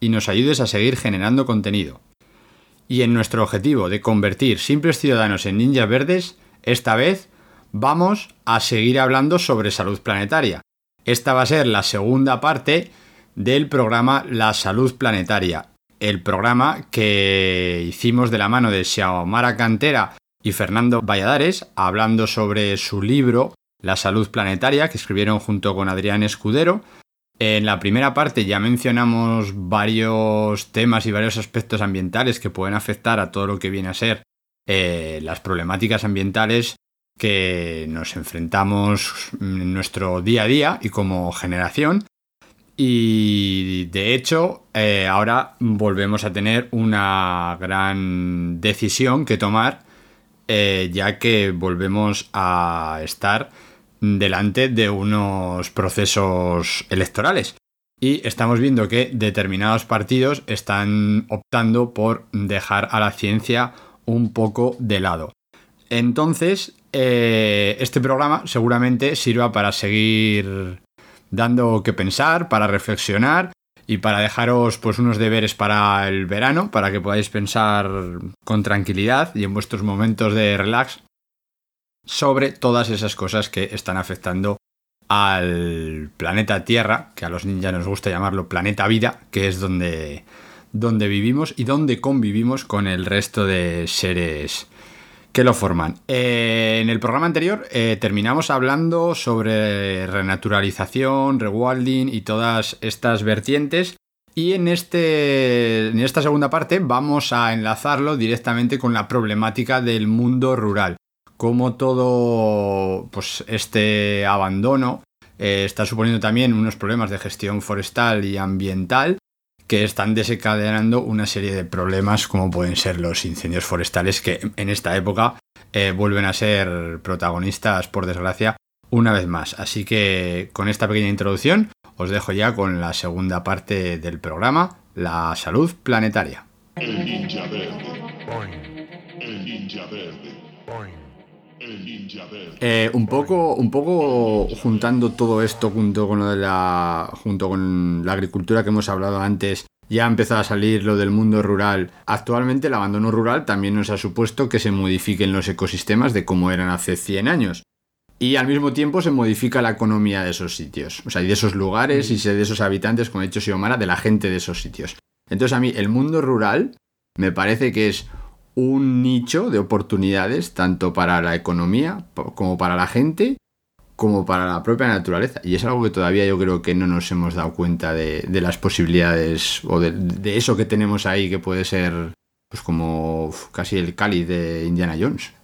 y nos ayudes a seguir generando contenido. Y en nuestro objetivo de convertir simples ciudadanos en ninjas verdes, esta vez vamos a seguir hablando sobre salud planetaria. Esta va a ser la segunda parte del programa La Salud Planetaria, el programa que hicimos de la mano de Xiaomara Cantera y Fernando Valladares, hablando sobre su libro La Salud Planetaria, que escribieron junto con Adrián Escudero, en la primera parte ya mencionamos varios temas y varios aspectos ambientales que pueden afectar a todo lo que viene a ser eh, las problemáticas ambientales que nos enfrentamos en nuestro día a día y como generación. Y de hecho, eh, ahora volvemos a tener una gran decisión que tomar, eh, ya que volvemos a estar delante de unos procesos electorales. Y estamos viendo que determinados partidos están optando por dejar a la ciencia un poco de lado. Entonces, eh, este programa seguramente sirva para seguir dando que pensar, para reflexionar y para dejaros pues unos deberes para el verano, para que podáis pensar con tranquilidad y en vuestros momentos de relax sobre todas esas cosas que están afectando al planeta Tierra, que a los ninjas nos gusta llamarlo planeta vida, que es donde, donde vivimos y donde convivimos con el resto de seres que lo forman. Eh, en el programa anterior eh, terminamos hablando sobre renaturalización, rewilding y todas estas vertientes. Y en, este, en esta segunda parte vamos a enlazarlo directamente con la problemática del mundo rural cómo todo pues, este abandono eh, está suponiendo también unos problemas de gestión forestal y ambiental que están desencadenando una serie de problemas como pueden ser los incendios forestales que en esta época eh, vuelven a ser protagonistas por desgracia una vez más. Así que con esta pequeña introducción os dejo ya con la segunda parte del programa, la salud planetaria. El ninja verde. El ninja verde. Eh, un poco, un poco juntando todo esto junto con de la, junto con la agricultura que hemos hablado antes, ya ha empezado a salir lo del mundo rural. Actualmente el abandono rural también nos ha supuesto que se modifiquen los ecosistemas de como eran hace 100 años. Y al mismo tiempo se modifica la economía de esos sitios, o sea, y de esos lugares y de esos habitantes, como ha dicho Xiomara, de la gente de esos sitios. Entonces a mí el mundo rural me parece que es un nicho de oportunidades tanto para la economía como para la gente como para la propia naturaleza. Y es algo que todavía yo creo que no nos hemos dado cuenta de, las posibilidades o de, eso que tenemos ahí que puede ser pues como casi el cáliz de Indiana Jones.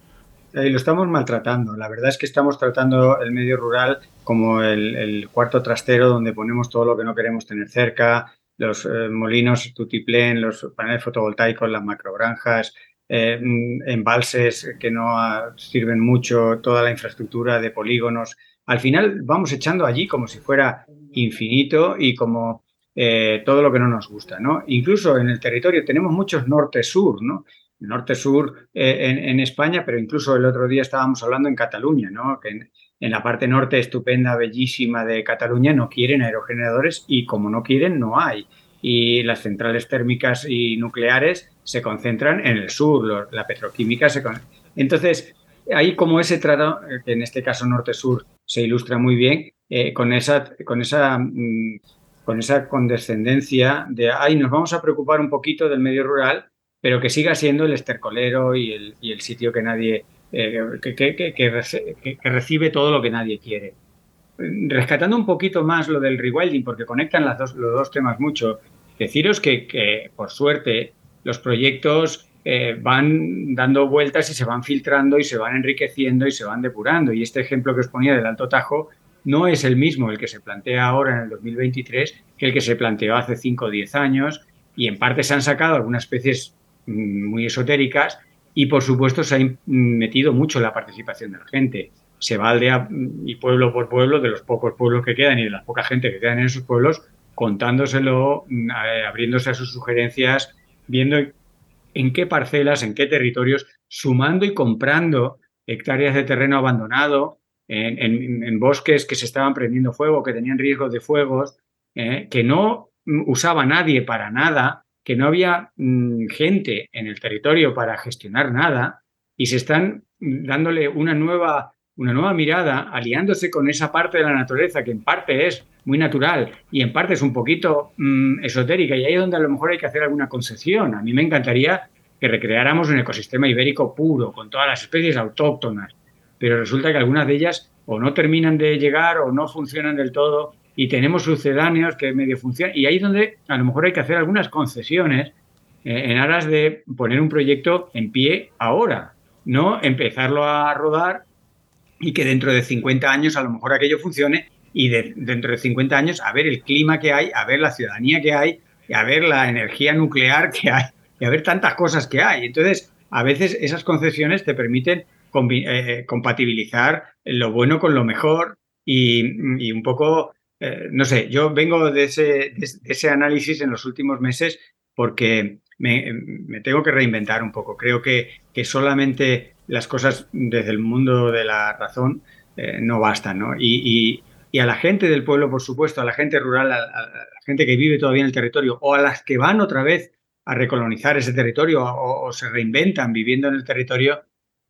Eh, lo estamos maltratando. La verdad es que estamos tratando el medio rural como el, el cuarto trastero donde ponemos todo lo que no queremos tener cerca, los eh, molinos tutiplén, los paneles fotovoltaicos, las macrogranjas, eh, embalses que no ah, sirven mucho, toda la infraestructura de polígonos. Al final vamos echando allí como si fuera infinito y como eh, todo lo que no nos gusta, ¿no? Incluso en el territorio tenemos muchos norte-sur, ¿no? norte-sur eh, en, España, pero incluso el otro día estábamos hablando en Cataluña, ¿no? que en, la parte norte estupenda, bellísima de Cataluña no quieren aerogeneradores y como no quieren, no hay. Y las centrales térmicas y nucleares se concentran en el sur, la petroquímica se con... Entonces, hay como ese trato, que en este caso norte-sur se ilustra muy bien, eh, con, esa, con, esa, mm, con esa condescendencia de, ay, nos vamos a preocupar un poquito del medio rural, pero que siga siendo el estercolero y el, sitio que nadie, eh, que, recibe todo lo que nadie quiere. Rescatando un poquito más lo del rewilding, porque conectan las dos, los dos temas mucho, deciros que, por suerte los proyectos eh, van dando vueltas y se van filtrando y se van enriqueciendo y se van depurando. Y este ejemplo que os ponía del Alto Tajo no es el mismo el que se plantea ahora en el 2023 que el que se planteó hace 5 o 10 años y en parte se han sacado algunas especies mm, muy esotéricas y por supuesto se ha metido mucho la participación de la gente. Se va aldea y pueblo por pueblo, de los pocos pueblos que quedan y de la poca gente que quedan en esos pueblos, contándoselo, mm, abriéndose a sus sugerencias, viendo en qué parcelas, en qué territorios, sumando y comprando hectáreas de terreno abandonado, en, bosques que se estaban prendiendo fuego, que tenían riesgos de fuegos, eh, que no usaba nadie para nada, que no había mm, gente en el territorio para gestionar nada, y se están dándole una nueva, una nueva mirada, aliándose con esa parte de la naturaleza que en parte es muy natural y en parte es un poquito mm, esotérica, y ahí es donde a lo mejor hay que hacer alguna concesión. A mí me encantaría que recreáramos un ecosistema ibérico puro, con todas las especies autóctonas, pero resulta que algunas de ellas o no terminan de llegar o no funcionan del todo y tenemos sucedáneos que medio funcionan y ahí es donde a lo mejor hay que hacer algunas concesiones eh, en aras de poner un proyecto en pie ahora, no empezarlo a rodar y que dentro de 50 años a lo mejor aquello funcione y dentro de 50 años a ver el clima que hay, a ver la ciudadanía que hay, a ver la energía nuclear que hay y a ver tantas cosas que hay. Entonces, a veces esas concesiones te permiten eh, compatibilizar lo bueno con lo mejor y, un poco, eh, no sé, yo vengo de ese, ese, análisis en los últimos meses porque me, tengo que reinventar un poco. Creo que, que, solamente las cosas desde el mundo de la razón eh, no bastan, ¿no? Y, y, a la gente del pueblo, por supuesto, a la gente rural, a, la gente que vive todavía en el territorio o a las que van otra vez a recolonizar ese territorio o se reinventan viviendo en el territorio,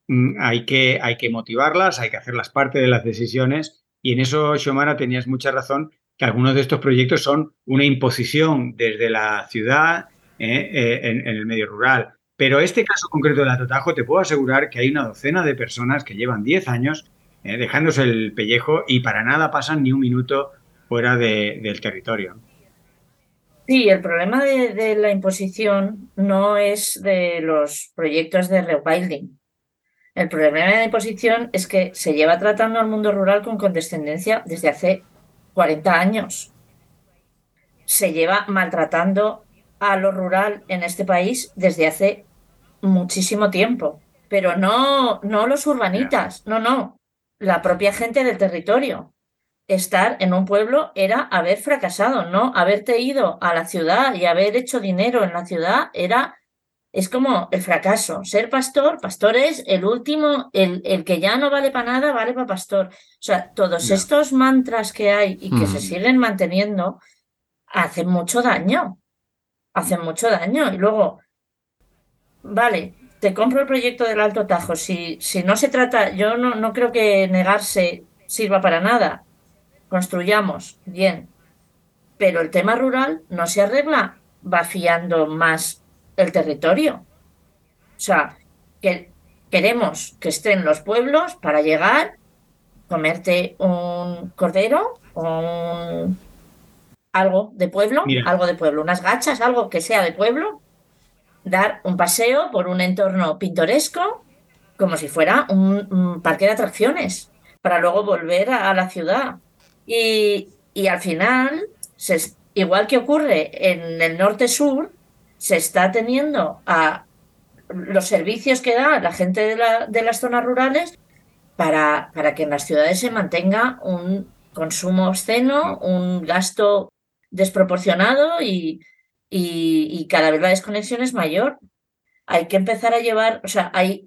Mm, hay que, hay que motivarlas, hay que hacerlas parte de las decisiones y en eso, Xiomara, tenías mucha razón, que algunos de estos proyectos son una imposición desde la ciudad eh, eh, en, el medio rural. Pero este caso concreto de la Totajo, te puedo asegurar que hay una docena de personas que llevan 10 años eh, dejándose el pellejo y para nada pasan ni un minuto fuera del territorio. Sí, el problema de, de, la imposición no es de los proyectos de rewilding. El problema de la imposición es que se lleva tratando al mundo rural con condescendencia desde hace 40 años. Se lleva maltratando a lo rural en este país desde hace muchísimo tiempo. Pero no, no los urbanitas, no, no. La propia gente del territorio. Estar en un pueblo era haber fracasado, no haberte ido a la ciudad y haber hecho dinero en la ciudad era es como el fracaso. Ser pastor, pastor es el último, el, el que ya no vale para nada, vale para pastor. O sea, todos estos mantras que hay y que se siguen manteniendo hacen mucho daño. Hacen mucho daño. Y luego, vale, te compro el proyecto del Alto Tajo. Si, si no se trata, yo no, no creo que negarse sirva para nada. Construyamos, bien. Pero el tema rural no se arregla vaciando más el territorio. O sea, que queremos que estén los pueblos para llegar, comerte un cordero o algo de pueblo, algo de pueblo, unas gachas, algo que sea de pueblo, dar un paseo por un entorno pintoresco, como si fuera un, parque de atracciones, para luego volver a, la ciudad. Y, y al final, igual que ocurre en el norte-sur, se está teniendo a los servicios que da la gente de, la, de las zonas rurales para, para, que en las ciudades se mantenga un consumo obsceno, un gasto desproporcionado y, y, cada vez la desconexión es mayor. Hay que empezar a llevar, o sea, hay,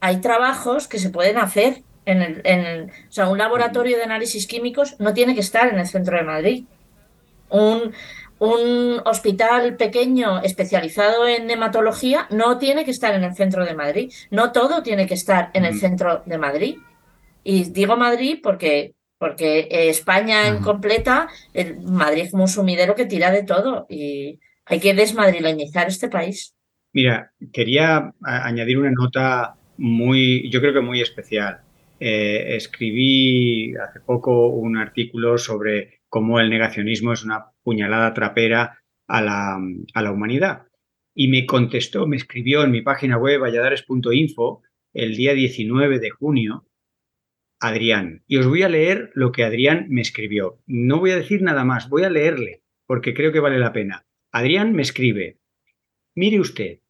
hay trabajos que se pueden hacer en el, en o sea, un laboratorio de análisis químicos no tiene que estar en el centro de Madrid. Un, un hospital pequeño especializado en hematología no tiene que estar en el centro de Madrid. No todo tiene que estar en el centro de Madrid. Y digo Madrid porque, porque España en completa, el Madrid es un sumidero que tira de todo y hay que desmadrileñizar este país. Mira, quería añadir una nota muy, yo creo que muy especial. Eh, escribí hace poco un artículo sobre cómo el negacionismo es una puñalada trapera a la, a la humanidad. Y me contestó, me escribió en mi página web valladares.info el día 19 de junio Adrián. Y os voy a leer lo que Adrián me escribió. No voy a decir nada más, voy a leerle, porque creo que vale la pena. Adrián me escribe, mire usted,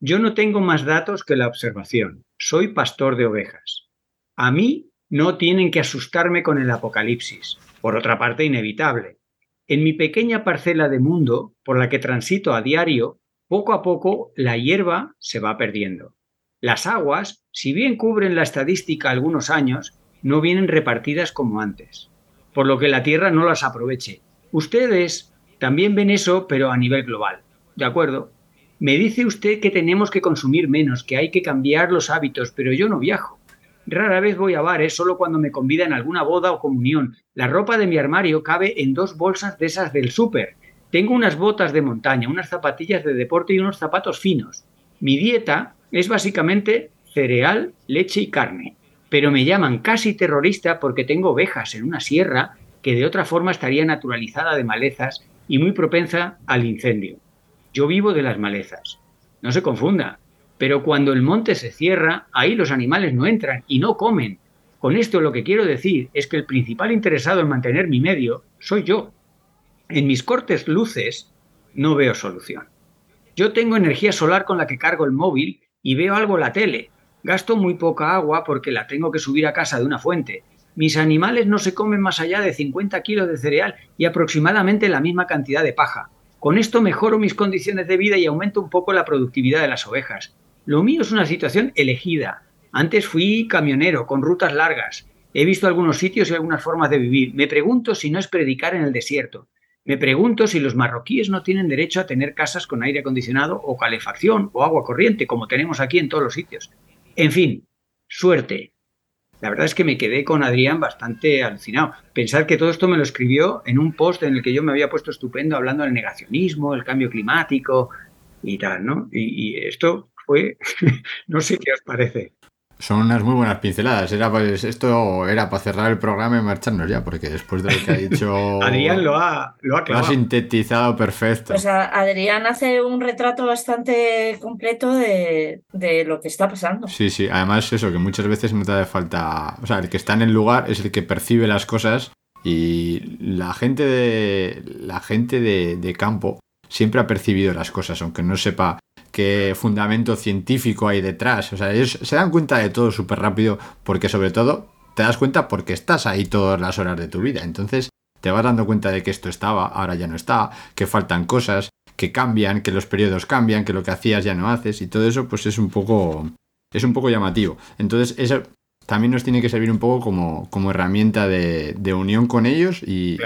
yo no tengo más datos que la observación. Soy pastor de ovejas. A mí no tienen que asustarme con el apocalipsis, por otra parte inevitable. En mi pequeña parcela de mundo, por la que transito a diario, poco a poco la hierba se va perdiendo. Las aguas, si bien cubren la estadística algunos años, no vienen repartidas como antes, por lo que la Tierra no las aproveche. Ustedes también ven eso, pero a nivel global. ¿De acuerdo? Me dice usted que tenemos que consumir menos, que hay que cambiar los hábitos, pero yo no viajo. Rara vez voy a bares, solo cuando me convidan a alguna boda o comunión. La ropa de mi armario cabe en dos bolsas de esas del súper. Tengo unas botas de montaña, unas zapatillas de deporte y unos zapatos finos. Mi dieta es básicamente cereal, leche y carne pero me llaman casi terrorista porque tengo ovejas en una sierra que de otra forma estaría naturalizada de malezas y muy propensa al incendio. Yo vivo de las malezas. No se confunda, pero cuando el monte se cierra, ahí los animales no entran y no comen. Con esto lo que quiero decir es que el principal interesado en mantener mi medio soy yo. En mis cortes luces no veo solución. Yo tengo energía solar con la que cargo el móvil y veo algo la tele, Gasto muy poca agua porque la tengo que subir a casa de una fuente. Mis animales no se comen más allá de 50 kilos de cereal y aproximadamente la misma cantidad de paja. Con esto mejoro mis condiciones de vida y aumento un poco la productividad de las ovejas. Lo mío es una situación elegida. Antes fui camionero con rutas largas. He visto algunos sitios y algunas formas de vivir. Me pregunto si no es predicar en el desierto. Me pregunto si los marroquíes no tienen derecho a tener casas con aire acondicionado o calefacción o agua corriente, como tenemos aquí en todos los sitios. En fin, suerte. La verdad es que me quedé con Adrián bastante alucinado. Pensar que todo esto me lo escribió en un post en el que yo me había puesto estupendo hablando del negacionismo, el cambio climático y tal, ¿no? Y, esto fue, no sé qué os parece. Son unas muy buenas pinceladas. Era pues, esto era para cerrar el programa y marcharnos ya, porque después de lo que ha dicho. Adrián lo ha, lo ha, sintetizado perfecto. Pues Adrián hace un retrato bastante completo de, lo que está pasando. Sí, sí. Además, eso, que muchas veces no te hace falta. O sea, el que está en el lugar es el que percibe las cosas y la gente de. La gente de, de campo siempre ha percibido las cosas, aunque no sepa qué fundamento científico hay detrás. O sea, ellos se dan cuenta de todo súper rápido porque sobre todo te das cuenta porque estás ahí todas las horas de tu vida. Entonces te vas dando cuenta de que esto estaba, ahora ya no está, que faltan cosas, que cambian, que los periodos cambian, que lo que hacías ya no haces y todo eso pues es un poco es un poco llamativo. Entonces eso también nos tiene que servir un poco como, como herramienta de, unión con ellos y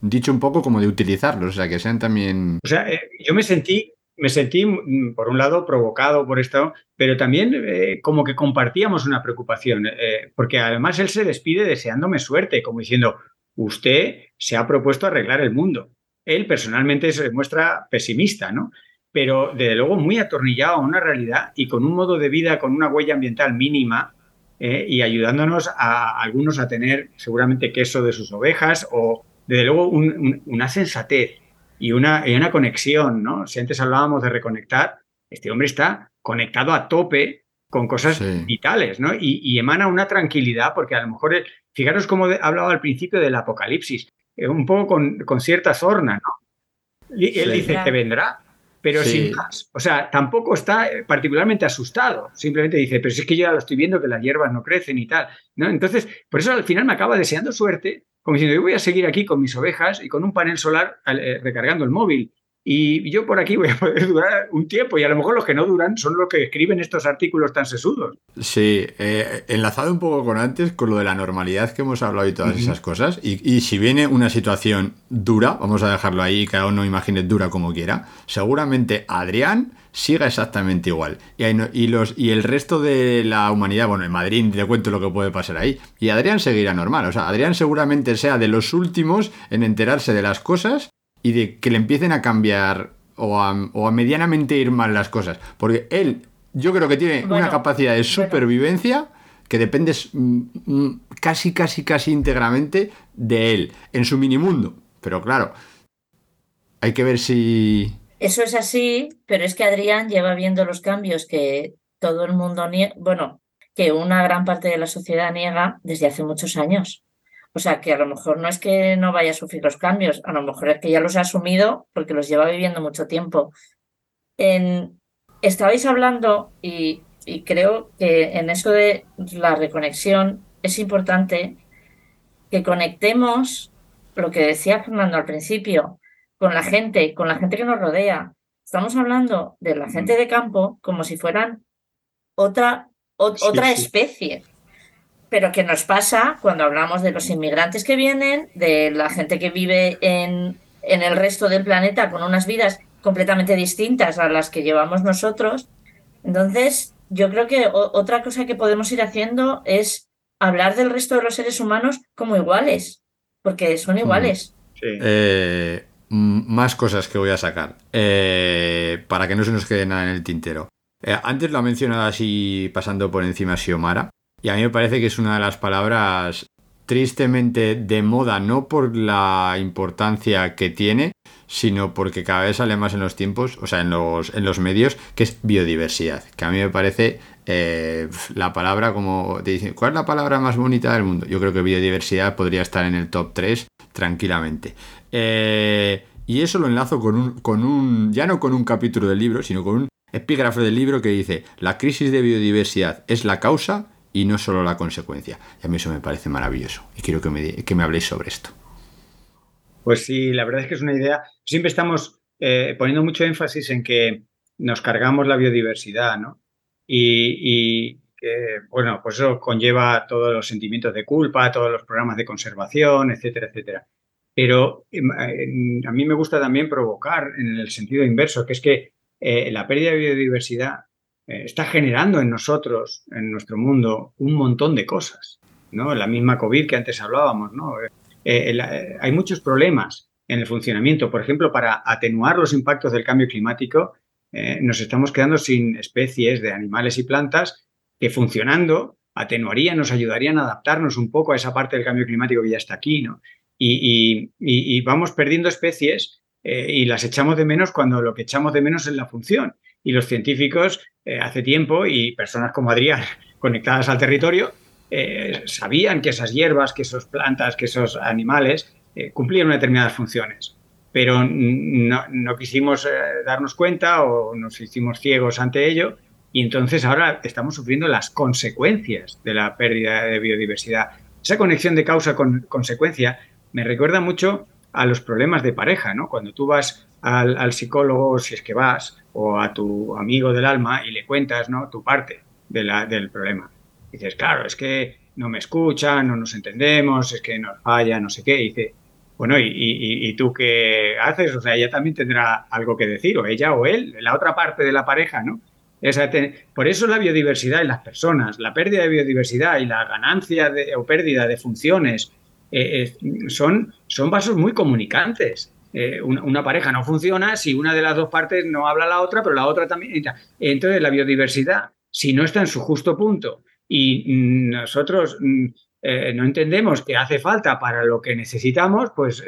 dicho un poco como de utilizarlos, o sea, que sean también... O sea, eh, yo me sentí me sentí, mm, por un lado, provocado por esto, pero también eh, como que compartíamos una preocupación, eh, porque además él se despide deseándome suerte, como diciendo, usted se ha propuesto arreglar el mundo. Él personalmente se muestra pesimista, ¿no? Pero desde luego muy atornillado a una realidad y con un modo de vida, con una huella ambiental mínima eh, y ayudándonos a, algunos a tener seguramente queso de sus ovejas o desde luego una sensatez y una, una conexión, ¿no? Si antes hablábamos de reconectar, este hombre está conectado a tope con cosas vitales, ¿no? Y, emana una tranquilidad, porque a lo mejor, fijaros cómo hablaba al principio del apocalipsis, eh, un poco con, con cierta sorna, ¿no? Y él dice, te vendrá, pero sin más. O sea, tampoco está eh, particularmente asustado. Simplemente dice, pero si es que yo ya lo estoy viendo que las hierbas no crecen y tal. ¿no? Entonces, por eso al final me acaba deseando suerte como diciendo, yo voy a seguir aquí con mis ovejas y con un panel solar eh, recargando el móvil. Y yo por aquí voy a poder durar un tiempo y a lo mejor los que no duran son los que escriben estos artículos tan sesudos. Sí, eh, enlazado un poco con antes, con lo de la normalidad que hemos hablado y todas esas cosas, y, si viene una situación dura, vamos a dejarlo ahí, cada uno imagine dura como quiera, seguramente Adrián siga exactamente igual. Y, y, los, y el resto de la humanidad, bueno, en Madrid te cuento lo que puede pasar ahí, y Adrián seguirá normal, o sea, Adrián seguramente sea de los últimos en enterarse de las cosas y de que le empiecen a cambiar o a, medianamente ir mal las cosas. Porque él, yo creo que tiene una capacidad de supervivencia que depende mm, mm, casi, casi, casi íntegramente de él, en su minimundo. Pero claro, hay que ver si... Eso es así, pero es que Adrián lleva viendo los cambios que todo el mundo niega, bueno, que una gran parte de la sociedad niega desde hace muchos años. O sea, que a lo mejor no es que no vaya a sufrir los cambios, a lo mejor es que ya los ha asumido porque los lleva viviendo mucho tiempo. En, estabais hablando y, creo que en eso de la reconexión es importante que conectemos lo que decía Fernando al principio, con la gente, con la gente que nos rodea. Estamos hablando de la gente de campo como si fueran otra, otra especie pero que nos pasa cuando hablamos de los inmigrantes que vienen, de la gente que vive en, en el resto del planeta con unas vidas completamente distintas a las que llevamos nosotros. Entonces, yo creo que otra cosa que podemos ir haciendo es hablar del resto de los seres humanos como iguales, porque son iguales. Eh, más cosas que voy a sacar, eh, para que no se nos quede nada en el tintero. Eh, antes lo ha mencionado así, pasando por encima Xiomara, y a mí me parece que es una de las palabras tristemente de moda, no por la importancia que tiene, sino porque cada vez sale más en los tiempos, o sea, en los, en los medios, que es biodiversidad, que a mí me parece eh, la palabra como te dicen, ¿cuál es la palabra más bonita del mundo? Yo creo que biodiversidad podría estar en el top 3 tranquilamente. Eh, y eso lo enlazo con un, con un, ya no con un capítulo del libro, sino con un epígrafe del libro que dice, la crisis de biodiversidad es la causa y no solo la consecuencia. Y a mí eso me parece maravilloso y quiero que me, que me habléis sobre esto. Pues sí, la verdad es que es una idea. Siempre estamos eh, poniendo mucho énfasis en que nos cargamos la biodiversidad, ¿no? Y, que, bueno, pues eso conlleva todos los sentimientos de culpa, todos los programas de conservación, etcétera, etcétera. Pero em, a mí me gusta también provocar en el sentido inverso, que es que eh, la pérdida de biodiversidad eh, está generando en nosotros, en nuestro mundo, un montón de cosas. ¿no? La misma COVID que antes hablábamos. ¿no? Eh, eh, hay muchos problemas en el funcionamiento. Por ejemplo, para atenuar los impactos del cambio climático, nos estamos quedando sin especies de animales y plantas que funcionando atenuarían, nos ayudarían a adaptarnos un poco a esa parte del cambio climático que ya está aquí. ¿no? y vamos perdiendo especies y las echamos de menos cuando lo que echamos de menos es la función y los científicos eh, hace tiempo y personas como Adrián conectadas al territorio eh, sabían que esas hierbas, que esas plantas, que esos animales eh, cumplían determinadas funciones. Pero no, quisimos darnos cuenta o nos hicimos ciegos ante ello y entonces ahora estamos sufriendo las consecuencias de la pérdida de biodiversidad. Esa conexión de causa con consecuencia me recuerda mucho a los problemas de pareja, ¿no? Cuando tú vas al, psicólogo, si es que vas, o a tu amigo del alma y le cuentas ¿no? tu parte de del problema. dices, claro, es que no me escuchan, no nos entendemos, es que nos falla, no sé qué. Y dice, bueno, ¿y, y, tú qué haces? O sea, ella también tendrá algo que decir, o ella o él, la otra parte de la pareja, ¿no? por eso la biodiversidad en las personas, la pérdida de biodiversidad y la ganancia o pérdida de funciones eh, eh, son, son vasos muy comunicantes. Eh, una, pareja no funciona si una de las dos partes no habla la otra, pero la otra también. Entonces, la biodiversidad, si no está en su justo punto y nosotros mm, eh, no entendemos que hace falta para lo que necesitamos, pues,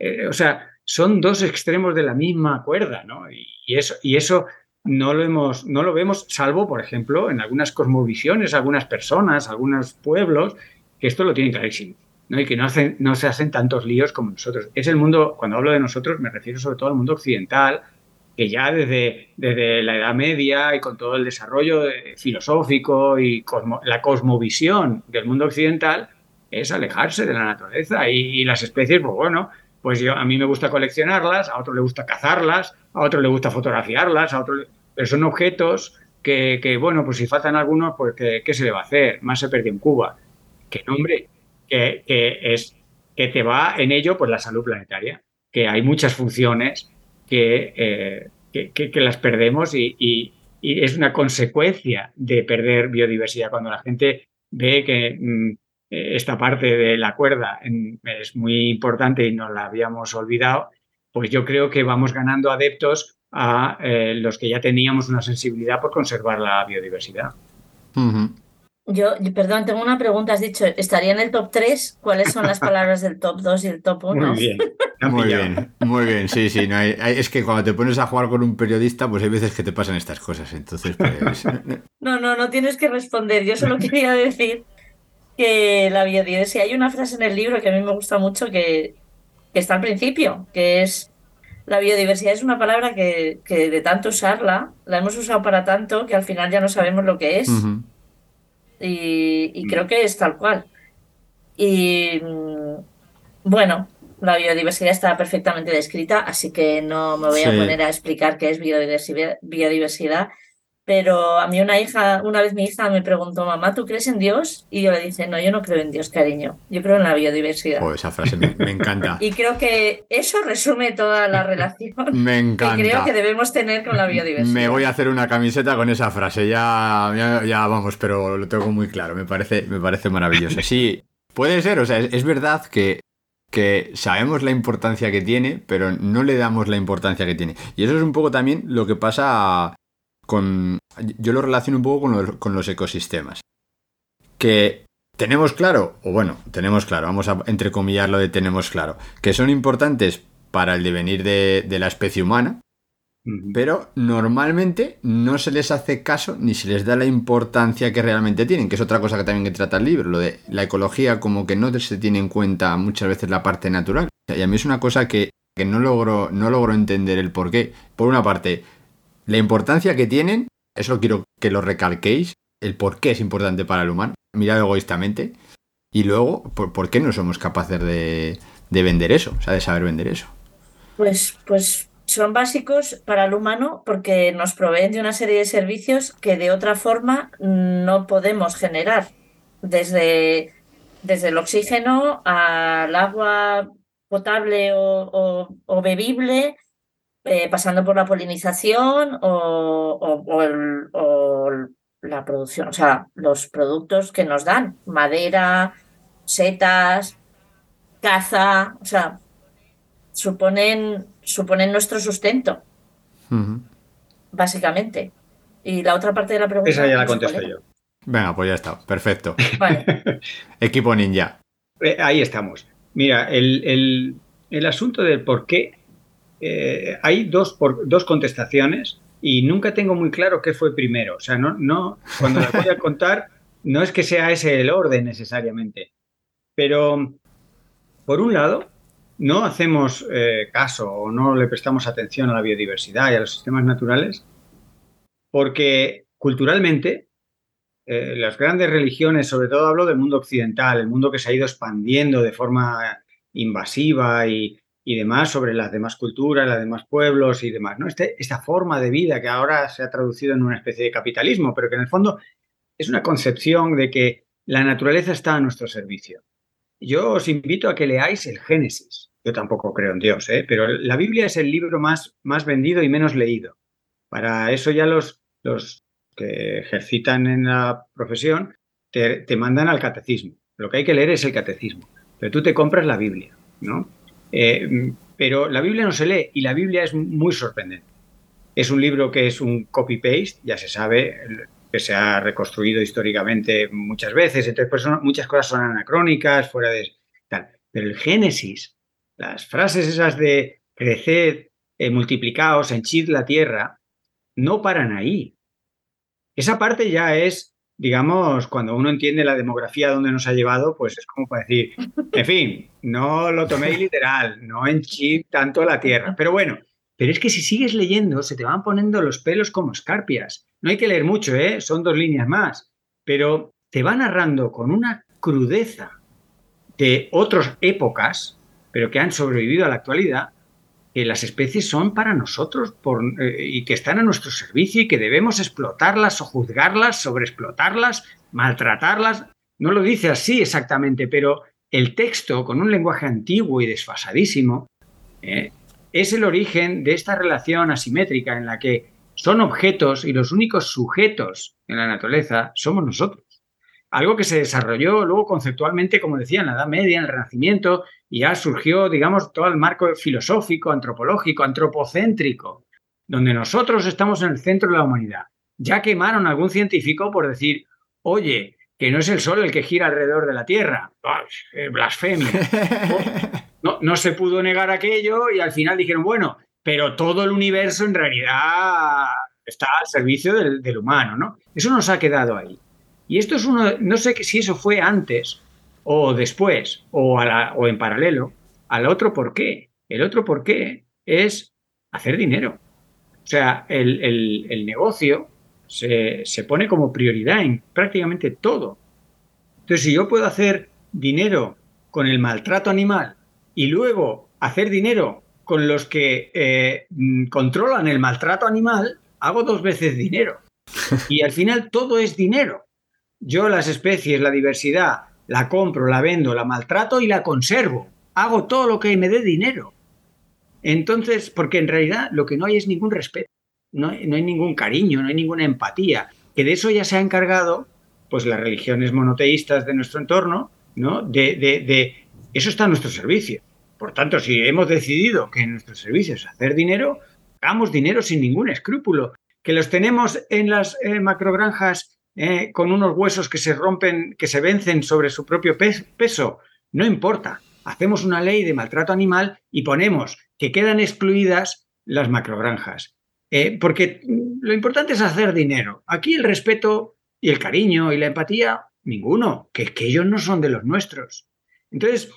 eh, o sea, son dos extremos de la misma cuerda, ¿no? Y, eso, y eso no lo, hemos, no lo vemos, salvo, por ejemplo, en algunas cosmovisiones, algunas personas, algunos pueblos, que esto lo tienen clarísimo. ¿No? y que no, hacen, no se hacen tantos líos como nosotros. Es el mundo, cuando hablo de nosotros, me refiero sobre todo al mundo occidental, que ya desde, desde la Edad Media y con todo el desarrollo filosófico y la cosmovisión del mundo occidental, es alejarse de la naturaleza y, las especies, pues bueno, pues yo, a mí me gusta coleccionarlas, a otro le gusta cazarlas, a otro le gusta fotografiarlas, a otro... Pero son objetos que, que bueno, pues si faltan algunos, pues ¿qué, ¿qué, se le va a hacer? Más se perdió en Cuba. Que nombre, que, es, que te va en ello pues la salud planetaria, que hay muchas funciones que, eh, que, las perdemos y, y, es una consecuencia de perder biodiversidad. Cuando la gente ve que mmm, esta parte de la cuerda es muy importante y nos la habíamos olvidado, pues yo creo que vamos ganando adeptos a eh, los que ya teníamos una sensibilidad por conservar la biodiversidad. Uh. Yo, perdón, tengo una pregunta. Has dicho, ¿estaría en el top 3? ¿Cuáles son las palabras del top 2 y el top 1? Muy bien. Muy bien, muy bien, sí, sí. No hay, hay, es que cuando te pones a jugar con un periodista, pues hay veces que te pasan estas cosas. Entonces, pues... No, no, no tienes que responder. Yo solo quería decir que la biodiversidad, hay una frase en el libro que a mí me gusta mucho que, que está al principio, que es la biodiversidad es una palabra que, que, de tanto usarla, la hemos usado para tanto que al final ya no sabemos lo que es. Uh -huh. Y, y, creo que es tal cual. Y bueno, la biodiversidad está perfectamente descrita, así que no me voy a poner a explicar qué es biodiversidad, biodiversidad pero a mí una hija, una vez mi hija me preguntó, mamá, ¿tú crees en Dios? Y yo le dije, no, yo no creo en Dios, cariño. Yo creo en la biodiversidad. Oh, esa frase me, me encanta. y creo que eso resume toda la relación me encanta. que creo que debemos tener con la biodiversidad. Me voy a hacer una camiseta con esa frase, ya, ya, ya vamos, pero lo tengo muy claro, me parece, me parece maravilloso. Sí, puede ser, o sea, es, es verdad que que sabemos la importancia que tiene, pero no le damos la importancia que tiene. Y eso es un poco también lo que pasa con... Yo lo relaciono un poco con los, con los ecosistemas. Que tenemos claro, o bueno, tenemos claro, vamos a entrecomillar lo de tenemos claro, que son importantes para el devenir de, de la especie humana, pero normalmente no se les hace caso ni se les da la importancia que realmente tienen, que es otra cosa que también que trata el libro, lo de la ecología como que no se tiene en cuenta muchas veces la parte natural. Y a mí es una cosa que, que no, logro, no logro entender el por qué. Por una parte, la importancia que tienen, eso quiero que lo recalquéis, el por qué es importante para el humano, mirad egoístamente, y luego, por, por qué no somos capaces de, de, vender eso, o sea, de saber vender eso. Pues, pues son básicos para el humano porque nos proveen de una serie de servicios que de otra forma no podemos generar, desde, desde el oxígeno al agua potable o, o bebible, eh, pasando por la polinización o, o, o, el, o, la producción, o sea, los productos que nos dan, madera, setas, caza, o sea, suponen, suponen nuestro sustento, uh -huh. básicamente. Y la otra parte de la pregunta... Esa ya la contesto yo. Venga, pues ya está, perfecto. Vale. Equipo ninja. Eh, ahí estamos. Mira, el, el, el asunto del por qué eh, hay dos, por, dos contestaciones y nunca tengo muy claro qué fue primero. O sea, no, no, cuando las voy a contar, no es que sea ese el orden necesariamente. Pero, por un lado, no hacemos eh, caso o no le prestamos atención a la biodiversidad y a los sistemas naturales porque culturalmente eh, las grandes religiones, sobre todo hablo del mundo occidental, el mundo que se ha ido expandiendo de forma invasiva y, y demás sobre las demás culturas, los demás pueblos y demás. ¿no? Este, esta forma de vida que ahora se ha traducido en una especie de capitalismo, pero que en el fondo es una concepción de que la naturaleza está a nuestro servicio. Yo os invito a que leáis el Génesis. Yo tampoco creo en Dios, ¿eh? pero la Biblia es el libro más, más vendido y menos leído. Para eso ya los, los que ejercitan en la profesión te, te mandan al catecismo. Lo que hay que leer es el catecismo, pero tú te compras la Biblia, ¿no? Eh, pero la Biblia no se lee y la Biblia es muy sorprendente. Es un libro que es un copy-paste, ya se sabe que se ha reconstruido históricamente muchas veces, entonces pues muchas cosas son anacrónicas, fuera de tal. Pero el Génesis, las frases esas de creced, eh, multiplicaos, henchid la tierra, no paran ahí. Esa parte ya es digamos, cuando uno entiende la demografía donde nos ha llevado, pues es como para decir, en fin, no lo toméis literal, no henchid tanto la tierra. Pero bueno, pero es que si sigues leyendo, se te van poniendo los pelos como escarpias. No hay que leer mucho, ¿eh? Son dos líneas más. Pero te va narrando con una crudeza de otras épocas, pero que han sobrevivido a la actualidad, que las especies son para nosotros eh, y que están a nuestro servicio y que debemos explotarlas o juzgarlas, sobreexplotarlas, maltratarlas. No lo dice así exactamente, pero el texto, con un lenguaje antiguo y desfasadísimo, eh, es el origen de esta relación asimétrica en la que son objetos y los únicos sujetos en la naturaleza somos nosotros. Algo que se desarrolló luego conceptualmente, como decía, en la Edad Media, en el Renacimiento, y ya surgió, digamos, todo el marco filosófico, antropológico, antropocéntrico, donde nosotros estamos en el centro de la humanidad. Ya quemaron a algún científico por decir, oye, que no es el Sol el que gira alrededor de la Tierra. blasfemia. No, no se pudo negar aquello y al final dijeron, bueno, pero todo el universo en realidad está al servicio del, humano, ¿no? Eso nos ha quedado ahí. Y esto es uno, no sé si eso fue antes o después o, o en paralelo al otro por qué. El otro por qué es hacer dinero. O sea, el, negocio se, se, pone como prioridad en prácticamente todo. Entonces, si yo puedo hacer dinero con el maltrato animal y luego hacer dinero con los que eh, mm, controlan el maltrato animal, hago dos veces dinero. Y al final todo es dinero. Yo las especies, la diversidad, la compro, la vendo, la maltrato y la conservo. Hago todo lo que me dé dinero. Entonces, porque en realidad lo que no hay es ningún respeto, no hay, no hay ningún cariño, no hay ninguna empatía, que de eso ya se ha encargado pues las religiones monoteístas de nuestro entorno, ¿no? De, de, eso está a nuestro servicio. Por tanto, si hemos decidido que en nuestros servicios hacer dinero, hagamos dinero sin ningún escrúpulo. Que los tenemos en las eh, macrogranjas eh, con unos huesos que se rompen, que se vencen sobre su propio peso, no importa. Hacemos una ley de maltrato animal y ponemos que quedan excluidas las macrogranjas. Eh, porque lo importante es hacer dinero. Aquí el respeto y el cariño y la empatía, ninguno, que, que ellos no son de los nuestros. Entonces,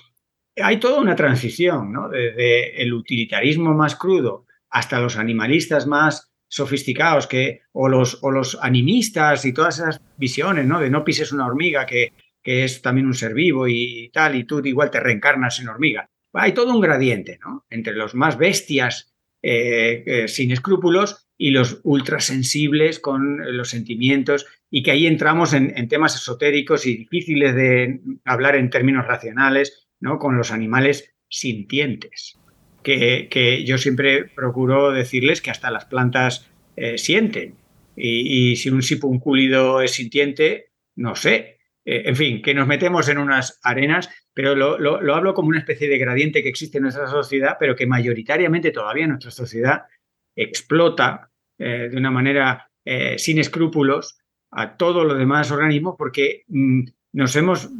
hay toda una transición, ¿no? Desde el utilitarismo más crudo hasta los animalistas más sofisticados que, o, los, o los animistas y todas esas visiones, ¿no? De no pises una hormiga que, que es también un ser vivo y tal, y tú igual te reencarnas en hormiga. Hay todo un gradiente, ¿no? Entre los más bestias eh, eh, sin escrúpulos y los ultrasensibles con los sentimientos y que ahí entramos en, en temas esotéricos y difíciles de hablar en términos racionales ¿no? con los animales sintientes. Que, yo siempre procuro decirles que hasta las plantas eh, sienten. Y, si un sipuncúlido es sintiente, no sé. Eh, en fin, que nos metemos en unas arenas, pero lo, hablo como una especie de gradiente que existe en nuestra sociedad, pero que mayoritariamente todavía nuestra sociedad explota eh, de una manera sin escrúpulos a todos los demás organismos porque mm, nos hemos,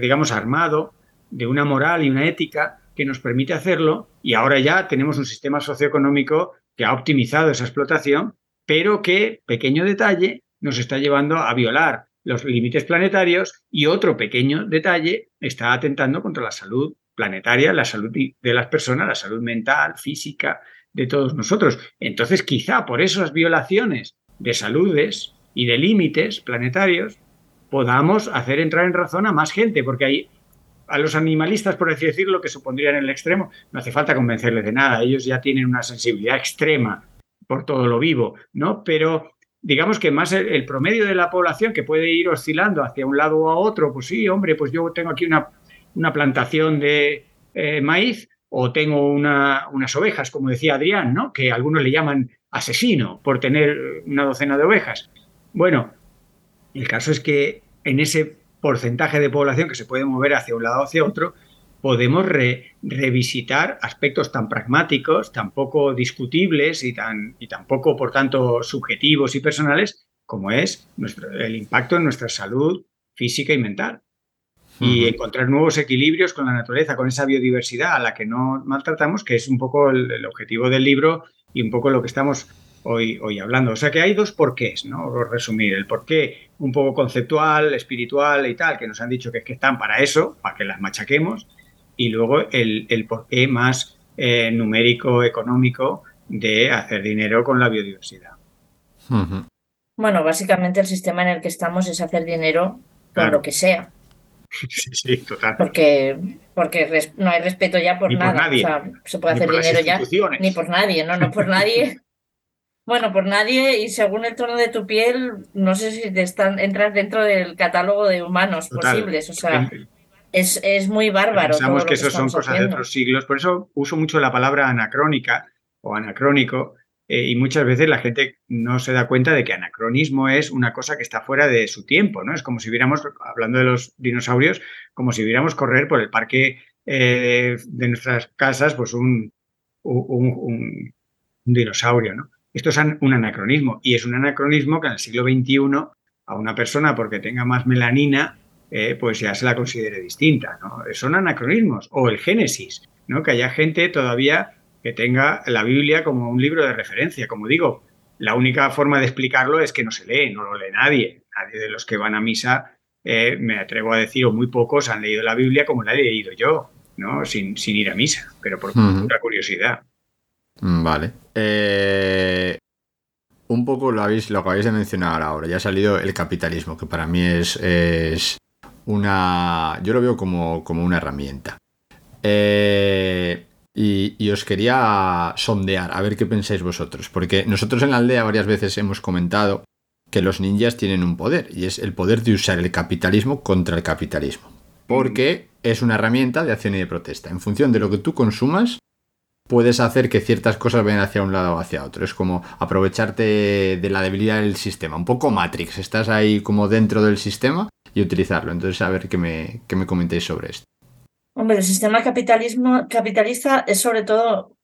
digamos, armado de una moral y una ética que nos permite hacerlo y ahora ya tenemos un sistema socioeconómico que ha optimizado esa explotación, pero que, pequeño detalle, nos está llevando a violar los límites planetarios y otro pequeño detalle está atentando contra la salud planetaria, la salud de las personas, la salud mental, física de todos nosotros. Entonces, quizá por esas violaciones de saludes y de límites planetarios podamos hacer entrar en razón a más gente, porque hay a los animalistas, por así decirlo, que supondrían el extremo, no hace falta convencerles de nada. Ellos ya tienen una sensibilidad extrema por todo lo vivo, ¿no? Pero digamos que más el, promedio de la población que puede ir oscilando hacia un lado o a otro, pues sí, hombre, pues yo tengo aquí una, una plantación de eh, maíz o tengo unas ovejas, como decía Adrián, ¿no? Que algunos le llaman asesino por tener una docena de ovejas. Bueno, el caso es que en ese porcentaje de población que se puede mover hacia un lado o hacia otro, podemos revisitar aspectos tan pragmáticos, tan poco discutibles y tan, y poco, por tanto, subjetivos y personales como es nuestro, el impacto en nuestra salud física y mental. Y encontrar nuevos equilibrios con la naturaleza, con esa biodiversidad a la que no maltratamos, que es un poco el objetivo del libro y un poco lo que estamos hoy, hoy hablando. O sea que hay dos porqués, ¿no? Por resumir, el porqué un poco conceptual, espiritual y tal, que nos han dicho que es que están para eso, para que las machaquemos, y luego el, el porqué más eh, numérico, económico de hacer dinero con la biodiversidad. Bueno, básicamente el sistema en el que estamos es hacer dinero con lo que sea. Sí, sí, total. Porque, porque res- no hay respeto ya por Ni por nada. nadie. O sea, se puede Ni hacer por dinero ya. Ni por nadie, no, no por nadie. Bueno, por nadie y según el tono de tu piel, no sé si te están, entras dentro del catálogo de humanos Total. posibles. O sea, es, es muy bárbaro. Pensamos que eso son cosas de otros siglos. Por eso uso mucho la palabra anacrónica o anacrónico. eh, y muchas veces la gente no se da cuenta de que anacronismo es una cosa que está fuera de su tiempo, ¿no? Es como si viéramos, hablando de los dinosaurios, como si viéramos correr por el parque eh, de nuestras casas, pues un, un, un- un dinosaurio, ¿no? Esto es un anacronismo y es un anacronismo que en el siglo XXI a una persona porque tenga más melanina, eh, pues ya se la considere distinta, ¿no? Son anacronismos. O el Génesis, ¿no? Que haya gente todavía que tenga la Biblia como un libro de referencia. Como digo, la única forma de explicarlo es que no se lee, no lo lee nadie. Nadie de los que van a misa, eh, me atrevo a decir, o muy pocos han leído la Biblia como la he leído yo, ¿no? Sin, sin ir a misa, pero por pura curiosidad. Mm, Vale. Eh, un poco lo habéis, lo acabáis de mencionar ahora. Ya ha salido el capitalismo, que para mí es, es una. Yo lo veo como, como una herramienta. Eh, y, y os quería sondear, a ver qué pensáis vosotros. Porque nosotros en la aldea varias veces hemos comentado que los ninjas tienen un poder, y es el poder de usar el capitalismo contra el capitalismo. Porque es una herramienta de acción y de protesta. En función de lo que tú consumas, puedes hacer que ciertas cosas vayan hacia un lado o hacia otro. Es como aprovecharte de la debilidad del sistema. Un poco Matrix. Estás ahí como dentro del sistema y utilizarlo. Entonces, a ver qué me, qué me comentéis sobre esto. Hombre, el sistema capitalismo, capitalista es sobre todo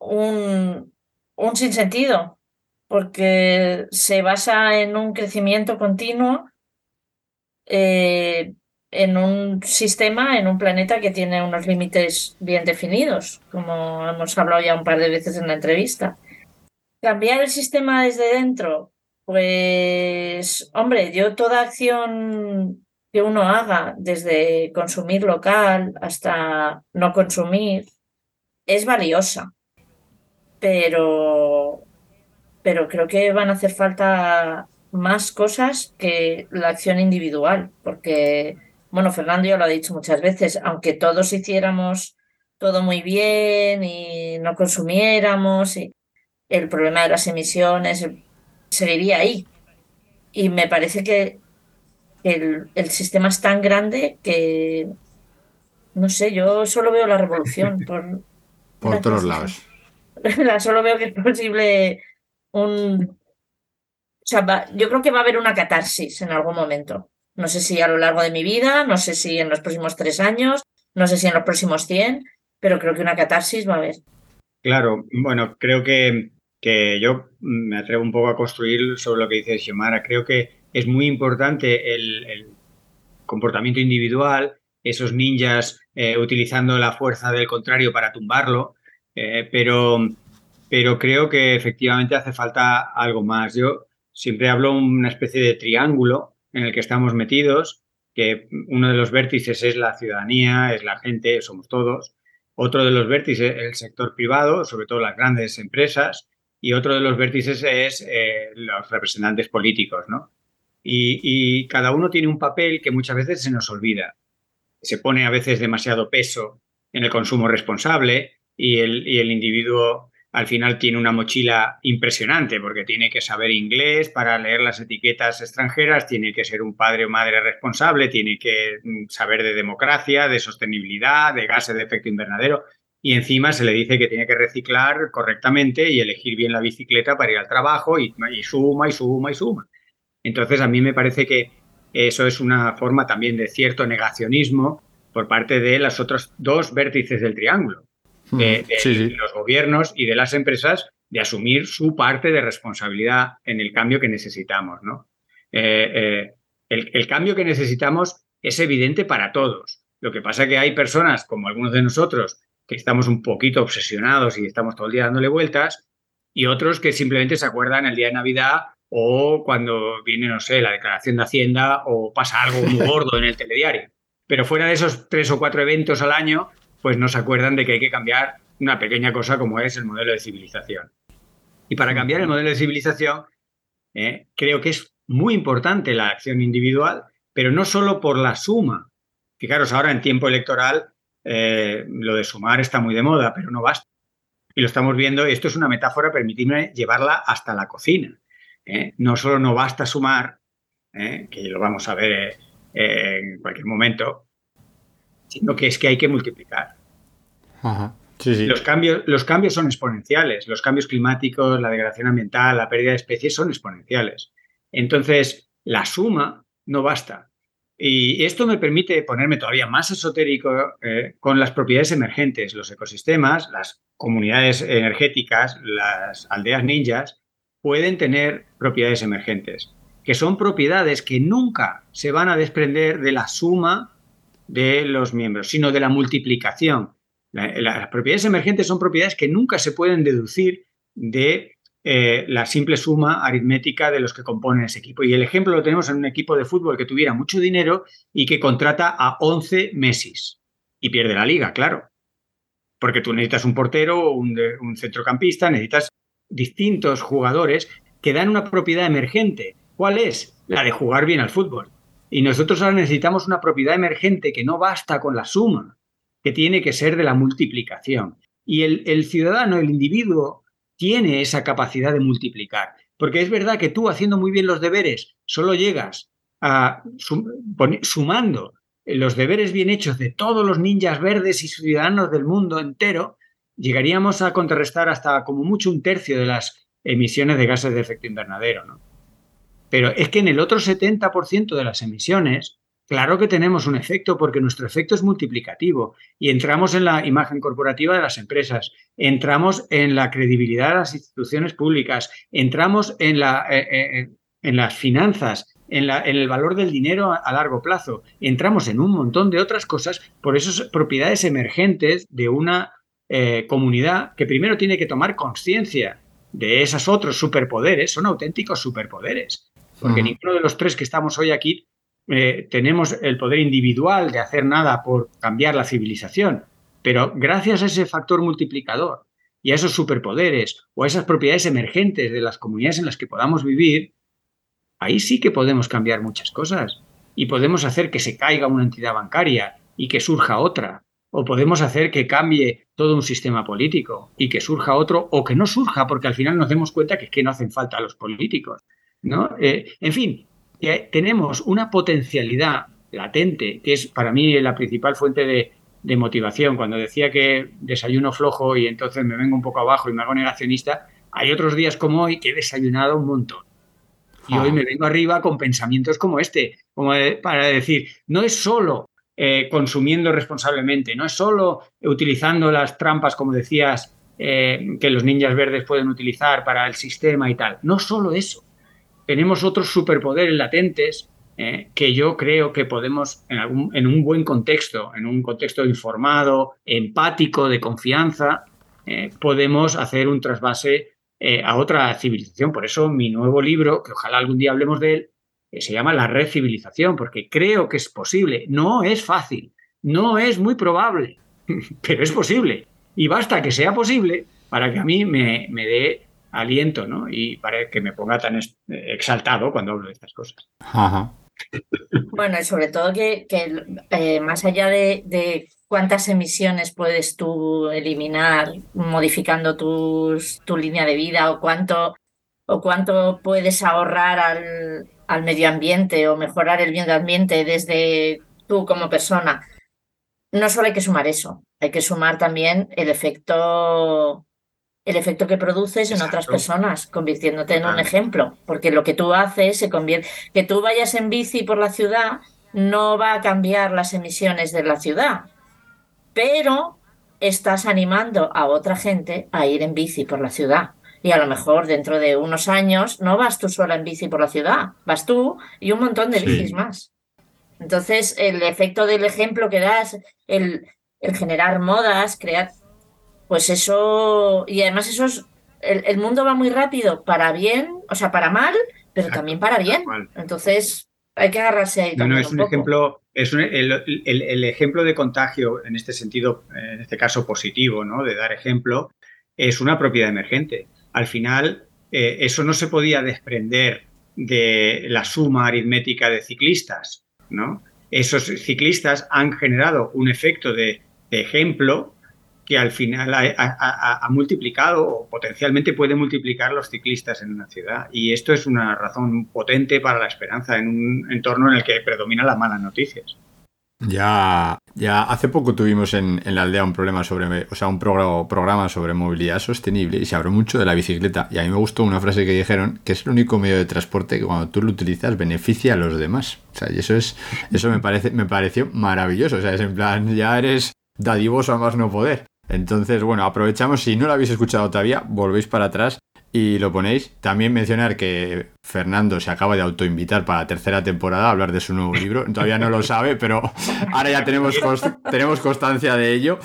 un, un sinsentido, porque se basa en un crecimiento continuo, eh, en un sistema, en un planeta que tiene unos límites bien definidos, como hemos hablado ya un par de veces en la entrevista. Cambiar el sistema desde dentro, pues, hombre, yo toda acción que uno haga, desde consumir local hasta no consumir, es valiosa. Pero, pero creo que van a hacer falta más cosas que la acción individual, porque, bueno, Fernando ya lo ha dicho muchas veces, aunque todos hiciéramos todo muy bien y no consumiéramos, y el problema de las emisiones seguiría ahí. Y me parece que el, el sistema es tan grande que, no sé, yo solo veo la revolución por, Por todos lados. solo veo que es posible un... O sea, va- yo creo que va a haber una catarsis en algún momento. No sé si a lo largo de mi vida, no sé si en los próximos tres años, no sé si en los próximos 100, pero creo que una catarsis va a haber. Claro, bueno, creo que, que yo me atrevo un poco a construir sobre lo que dice Xiomara. Creo que es muy importante el, el comportamiento individual, esos ninjas eh, utilizando la fuerza del contrario para tumbarlo, eh, pero, pero creo que efectivamente hace falta algo más. Yo siempre hablo una especie de triángulo en el que estamos metidos, que uno de los vértices es la ciudadanía, es la gente, somos todos. Otro de los vértices es el sector privado, sobre todo las grandes empresas, y otro de los vértices es eh, los representantes políticos, ¿no? Y, y, cada uno tiene un papel que muchas veces se nos olvida. Se pone a veces demasiado peso en el consumo responsable y el, y el individuo al final tiene una mochila impresionante porque tiene que saber inglés para leer las etiquetas extranjeras, tiene que ser un padre o madre responsable, tiene que mm, saber de democracia, de sostenibilidad, de gases de efecto invernadero y encima se le dice que tiene que reciclar correctamente y elegir bien la bicicleta para ir al trabajo y, y suma y suma y suma. Entonces a mí me parece que eso es una forma también de cierto negacionismo por parte de los otros dos vértices del triángulo de, de sí, sí. los gobiernos y de las empresas de asumir su parte de responsabilidad en el cambio que necesitamos. ¿no? Eh, eh, el, el, cambio que necesitamos es evidente para todos. Lo que pasa es que hay personas, como algunos de nosotros, que estamos un poquito obsesionados y estamos todo el día dándole vueltas, y otros que simplemente se acuerdan el día de Navidad o cuando viene, no sé, la declaración de Hacienda o pasa algo muy gordo en el telediario. Pero fuera de esos tres o cuatro eventos al año, pues no se acuerdan de que hay que cambiar una pequeña cosa como es el modelo de civilización. Y para cambiar el modelo de civilización, eh, creo que es muy importante la acción individual, pero no solo por la suma Fijaros, ahora en tiempo electoral eh, lo de sumar está muy de moda, pero no basta. Y lo estamos viendo, y esto es una metáfora, permitidme llevarla hasta la cocina. ¿eh? No solo no basta sumar, que lo vamos a ver en cualquier momento, sino que es que hay que multiplicar. Los, cambios, los cambios son exponenciales, los cambios climáticos, la degradación ambiental, la pérdida de especies son exponenciales. Entonces, la suma no basta. Y esto me permite ponerme todavía más esotérico eh, con las propiedades emergentes, los ecosistemas, las comunidades energéticas, las aldeas ninjas, pueden tener propiedades emergentes, que son propiedades que nunca se van a desprender de la suma de los miembros, sino de la multiplicación. Las propiedades emergentes son propiedades que nunca se pueden deducir de eh, la simple suma aritmética de los que componen ese equipo. Y el ejemplo lo tenemos en un equipo de fútbol que tuviera mucho dinero y que contrata a 11 Messis y pierde la liga, claro. Porque tú necesitas un portero, un, un centrocampista, necesitas distintos jugadores que dan una propiedad emergente. ¿Cuál es? La de jugar bien al fútbol. Y nosotros ahora necesitamos una propiedad emergente que no basta con la suma, que tiene que ser de la multiplicación. Y el, ciudadano, el individuo, tiene esa capacidad de multiplicar. Porque es verdad que tú haciendo muy bien los deberes solo llegas a sumando los deberes bien hechos de todos los ninjas verdes y ciudadanos del mundo entero, llegaríamos a contrarrestar hasta como mucho un tercio de las emisiones de gases de efecto invernadero. ¿no? Pero es que en el otro 70% de las emisiones Claro que tenemos un efecto porque nuestro efecto es multiplicativo y entramos en la imagen corporativa de las empresas, entramos en la credibilidad de las instituciones públicas, entramos en, la, eh, eh, en las finanzas, en, la, en, el valor del dinero a, largo plazo, entramos en un montón de otras cosas por esas propiedades emergentes de una eh, comunidad que primero tiene que tomar conciencia de esos otros superpoderes, son auténticos superpoderes, porque ninguno de los tres que estamos hoy aquí eh, tenemos el poder individual de hacer nada por cambiar la civilización, pero gracias a ese factor multiplicador y a esos superpoderes o a esas propiedades emergentes de las comunidades en las que podamos vivir, ahí sí que podemos cambiar muchas cosas y podemos hacer que se caiga una entidad bancaria y que surja otra, o podemos hacer que cambie todo un sistema político y que surja otro o que no surja porque al final nos demos cuenta que es que no hacen falta los políticos. ¿no? Eh, en fin, tenemos una potencialidad latente, que es para mí la principal fuente de, motivación. Cuando decía que desayuno flojo y entonces me vengo un poco abajo y me hago negacionista, hay otros días como hoy que he desayunado un montón. Y hoy ah. me vengo arriba con pensamientos como este, como para decir, no es solo eh, consumiendo responsablemente, no es solo utilizando las trampas, como decías, eh, que los ninjas verdes pueden utilizar para el sistema y tal, no solo eso, tenemos otros superpoderes latentes eh, que yo creo que podemos, en, un buen contexto, en un contexto informado, empático, de confianza, eh, podemos hacer un trasvase eh, a otra civilización. Por eso mi nuevo libro, que ojalá algún día hablemos de él, se llama La Red Civilización, porque creo que es posible. No es fácil, no es muy probable, pero es posible. Y basta que sea posible para que a mí me, me dé aliento, ¿no? Y para que me ponga tan exaltado cuando hablo de estas cosas. Bueno, y sobre todo que, eh, más allá de, cuántas emisiones puedes tú eliminar modificando tus, tu línea de vida o cuánto, o cuánto puedes ahorrar al, al medio ambiente o mejorar el medio ambiente desde tú como persona, no solo hay que sumar eso, hay que sumar también el efecto el efecto que produces en otras personas, convirtiéndote en un ejemplo, porque lo que tú haces se convierte, que tú vayas en bici por la ciudad no va a cambiar las emisiones de la ciudad, pero estás animando a otra gente a ir en bici por la ciudad. Y a lo mejor dentro de unos años no vas tú sola en bici por la ciudad, vas tú y un montón de bicis más. Entonces, el efecto del ejemplo que das, el, el generar modas, crear pues eso, y además eso es, el, mundo va muy rápido para bien, o sea, para mal, pero también para bien. Entonces, hay que agarrarse ahí. No, no, es un, ejemplo, es el, ejemplo de contagio, en este sentido, en este caso positivo, ¿no? De dar ejemplo, es una propiedad emergente. Al final, eh, eso no se podía desprender de la suma aritmética de ciclistas, ¿no? esos ciclistas han generado un efecto de, ejemplo que al final ha, multiplicado o potencialmente puede multiplicar los ciclistas en una ciudad. Y esto es una razón potente para la esperanza en un entorno en el que predominan las malas noticias. Ya, ya hace poco tuvimos en, la aldea un problema sobre, o sea, un programa sobre movilidad sostenible y se habló mucho de la bicicleta. Y a mí me gustó una frase que dijeron que es el único medio de transporte que cuando tú lo utilizas beneficia a los demás. O sea, y eso es, eso me parece, me pareció maravilloso. O sea, es en plan, ya eres dadivoso a más no poder. Entonces, bueno, aprovechamos, si no lo habéis escuchado todavía, volvéis para atrás y lo ponéis. También mencionar que Fernando se acaba de autoinvitar para la tercera temporada a hablar de su nuevo libro. Todavía no lo sabe, pero ahora ya tenemos, tenemos constancia de ello.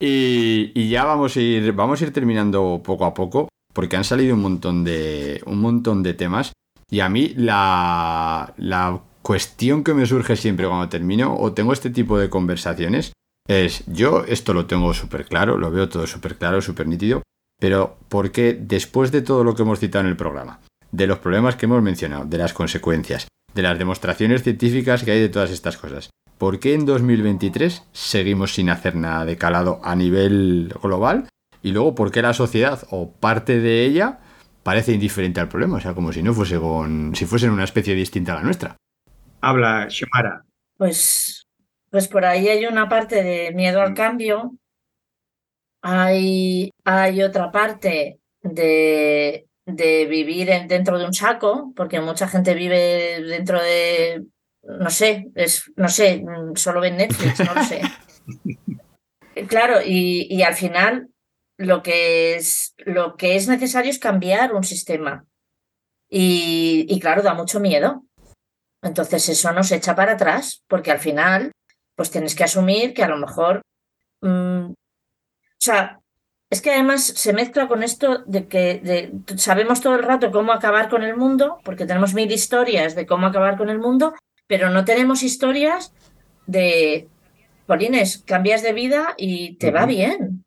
Y, ya vamos a, ir, vamos a ir terminando poco a poco, porque han salido un montón de, un montón de temas. Y a mí la, la cuestión que me surge siempre cuando termino o tengo este tipo de conversaciones es, yo esto lo tengo súper claro, lo veo todo súper claro, súper nítido, pero ¿por qué después de todo lo que hemos citado en el programa, de los problemas que hemos mencionado, de las consecuencias, de las demostraciones científicas que hay de todas estas cosas, ¿por qué en 2023 seguimos sin hacer nada de calado a nivel global? Y luego, ¿por qué la sociedad o parte de ella parece indiferente al problema? O sea, como si no fuese con, si fuesen una especie distinta a la nuestra. Habla, Shomara. Pues, pues por ahí hay una parte de miedo al cambio hay, hay otra parte de, de vivir dentro de un saco, porque mucha gente vive dentro de, no sé, es, no sé, solo ven Netflix, no lo sé. claro, y, y, al final lo que, es, lo que es necesario es cambiar un sistema. Y, y claro, da mucho miedo. Entonces eso nos echa para atrás, porque al final, pues tienes que asumir que a lo mejor mm, o sea, es que además se mezcla con esto de que sabemos todo el rato cómo acabar con el mundo, porque tenemos mil historias de cómo acabar con el mundo, pero no tenemos historias de, Polines, cambias de vida y te va bien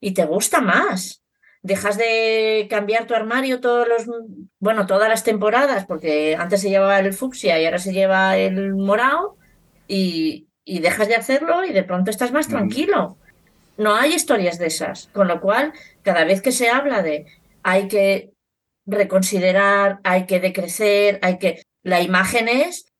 y te gusta más. Dejas de cambiar tu armario todos los, bueno, todas las temporadas, porque antes se llevaba el fucsia y ahora se lleva el morado, y, y dejas de hacerlo y de pronto estás más tranquilo. No hay historias de esas, con lo cual cada vez que se habla de hay que reconsiderar, hay que decrecer, hay que... La imagen es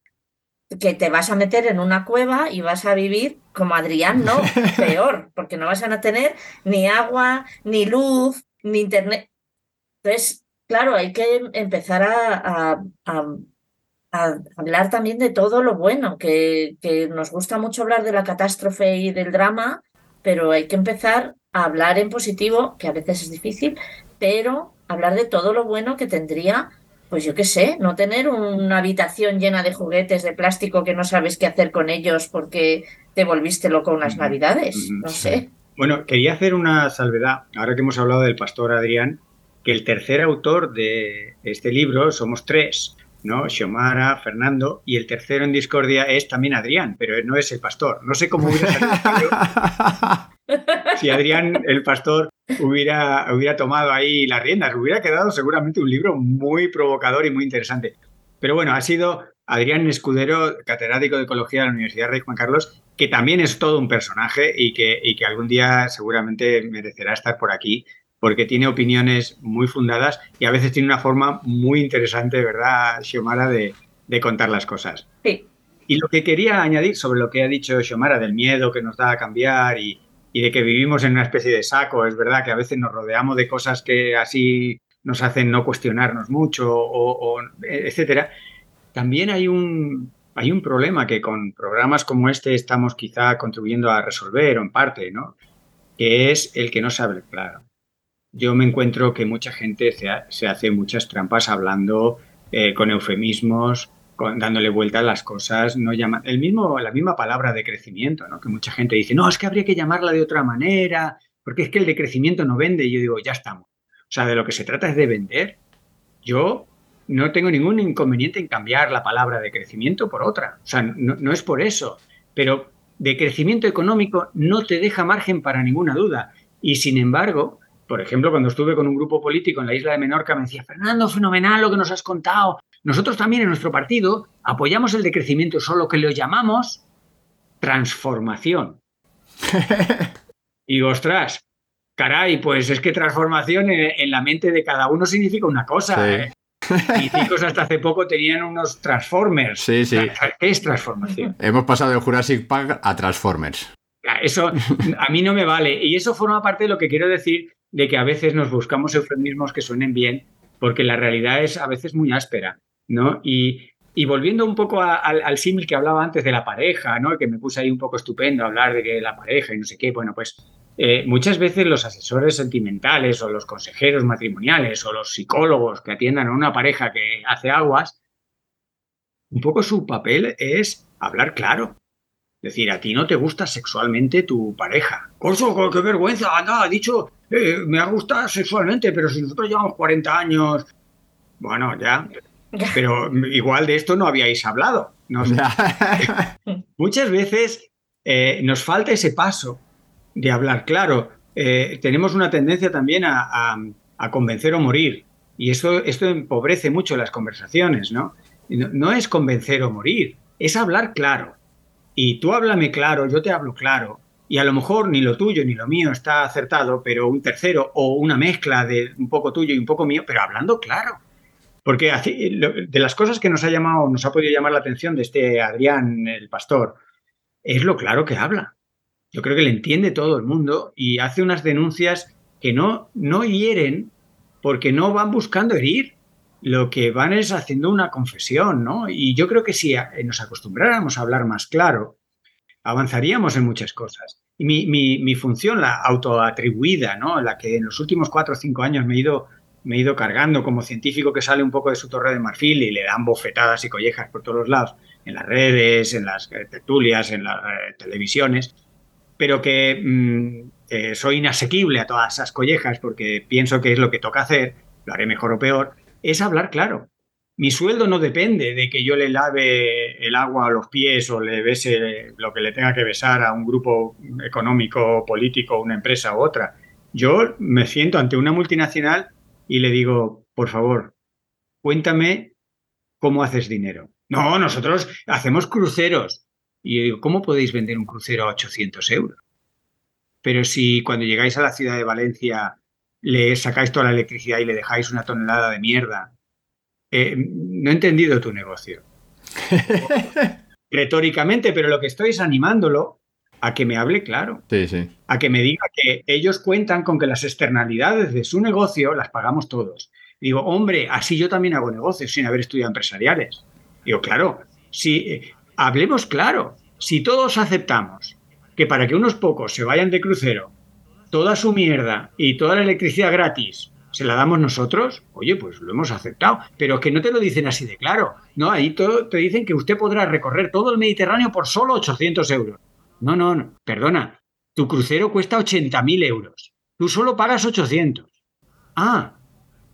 que te vas a meter en una cueva y vas a vivir como Adrián, no, peor, porque no vas a tener ni agua, ni luz, ni internet. Entonces, claro, hay que empezar a, hablar también de todo lo bueno, que, que, nos gusta mucho hablar de la catástrofe y del drama, pero hay que empezar a hablar en positivo, que a veces es difícil, pero hablar de todo lo bueno que tendría, pues yo qué sé, no tener una habitación llena de juguetes de plástico que no sabes qué hacer con ellos porque te volviste loco unas navidades, no sé. Bueno, quería hacer una salvedad, ahora que hemos hablado del pastor Adrián, que el tercer autor de este libro somos tres, ¿no? Xiomara, Fernando, y el tercero en discordia es también Adrián, pero no es el pastor. No sé cómo hubiera salido si Adrián, el pastor, hubiera, hubiera tomado ahí las riendas. Hubiera quedado seguramente un libro muy provocador y muy interesante. Pero bueno, ha sido Adrián Escudero, catedrático de Ecología de la Universidad Rey Juan Carlos, que también es todo un personaje y que, y que algún día seguramente merecerá estar por aquí porque tiene opiniones muy fundadas y a veces tiene una forma muy interesante, ¿verdad, Xiomara, de, contar las cosas? Sí. Y lo que quería añadir sobre lo que ha dicho Xiomara del miedo que nos da a cambiar y, de que vivimos en una especie de saco, es verdad que a veces nos rodeamos de cosas que así nos hacen no cuestionarnos mucho, o, etcétera. También hay un, hay un problema que con programas como este estamos quizá contribuyendo a resolver, o en parte, ¿no? Que es el que no sabe claro yo me encuentro que mucha gente se, hace muchas trampas hablando eh, con eufemismos, dándole vuelta a las cosas, no llama, el mismo, la misma palabra de crecimiento, ¿no? que mucha gente dice, no, es que habría que llamarla de otra manera, porque es que el de crecimiento no vende, y yo digo, ya estamos. O sea, de lo que se trata es de vender. Yo no tengo ningún inconveniente en cambiar la palabra de crecimiento por otra, o sea, no, no es por eso, pero de crecimiento económico no te deja margen para ninguna duda. Y sin embargo, por ejemplo, cuando estuve con un grupo político en la isla de Menorca, me decía, Fernando, fenomenal lo que nos has contado. Nosotros también en nuestro partido apoyamos el decrecimiento, solo que lo llamamos transformación. y digo, ostras, caray, pues es que transformación en, en la mente de cada uno significa una cosa. Sí. ¿eh? Mis hijos hasta hace poco tenían unos Transformers. Sí, sí. ¿Qué es transformación? Hemos pasado de Jurassic Park a Transformers. Eso a mí no me vale. Y eso forma parte de lo que quiero decir de que a veces nos buscamos eufemismos que suenen bien, porque la realidad es a veces muy áspera, ¿no? Y, y volviendo un poco al símil que hablaba antes de la pareja, ¿no? Que me puse ahí un poco estupendo a hablar de que la pareja y no sé qué. Bueno, pues eh, muchas veces los asesores sentimentales o los consejeros matrimoniales o los psicólogos que atiendan a una pareja que hace aguas, un poco su papel es hablar claro. Es decir, a ti no te gusta sexualmente tu pareja. Corso, qué- qué vergüenza, anda, ha dicho, eh, me ha gustado sexualmente, pero si nosotros llevamos 40 años. Bueno, ya. Pero igual de esto no habíais hablado. No sé. Muchas veces eh, nos falta ese paso de hablar claro. Eh, tenemos una tendencia también a, a- a convencer o morir. Y esto, esto empobrece mucho las conversaciones, no, no es convencer o morir, es hablar claro. Y tú háblame claro, yo te hablo claro. Y a lo mejor ni lo tuyo ni lo mío está acertado, pero un tercero o una mezcla de un poco tuyo y un poco mío, pero hablando claro. Porque de las cosas que nos ha llamado, nos ha podido llamar la atención de este Adrián, el pastor, es lo claro que habla. Yo creo que le entiende todo el mundo y hace unas denuncias que no, no hieren porque no van buscando herir. Lo que van es haciendo una confesión, ¿no? Y yo creo que si a- nos acostumbráramos a hablar más claro, avanzaríamos en muchas cosas. Y mi, función, la autoatribuida, ¿no? La que en los últimos cuatro o cinco años me he ido me he ido cargando como científico que sale un poco de su torre de marfil y le dan bofetadas y collejas por todos los lados, en las redes, en las eh, tertulias, en las eh, televisiones, pero que mm, eh, soy inasequible a todas esas collejas porque pienso que es lo que toca hacer, lo haré mejor o peor, es hablar claro. Mi sueldo no depende de que yo le lave el agua a los pies o le bese lo que le tenga que besar a un grupo económico, político, una empresa u otra. Yo me siento ante una multinacional y le digo, por favor, cuéntame cómo haces dinero. No, nosotros hacemos cruceros. Y yo digo, ¿cómo podéis vender un crucero a 800 euros? Pero si cuando llegáis a la ciudad de Valencia le sacáis toda la electricidad y le dejáis una tonelada de mierda, eh, no he entendido tu negocio. Retóricamente, pero lo que estoy es animándolo a que me hable claro Sí, sí. a que me diga que ellos cuentan con que las externalidades de su negocio las pagamos todos. Digo, hombre, así yo también hago negocios sin haber estudiado empresariales. Digo, claro, si eh, hablemos claro, si todos aceptamos que para que unos pocos se vayan de crucero, toda su mierda y toda la electricidad gratis se la damos nosotros, oye, pues lo hemos aceptado, pero que no te lo dicen así de claro. No, ahí todo, te dicen que usted podrá recorrer todo el Mediterráneo por solo 800 euros. No, no, no, perdona, tu crucero cuesta 80.000 euros. Tú solo pagas 800. Ah,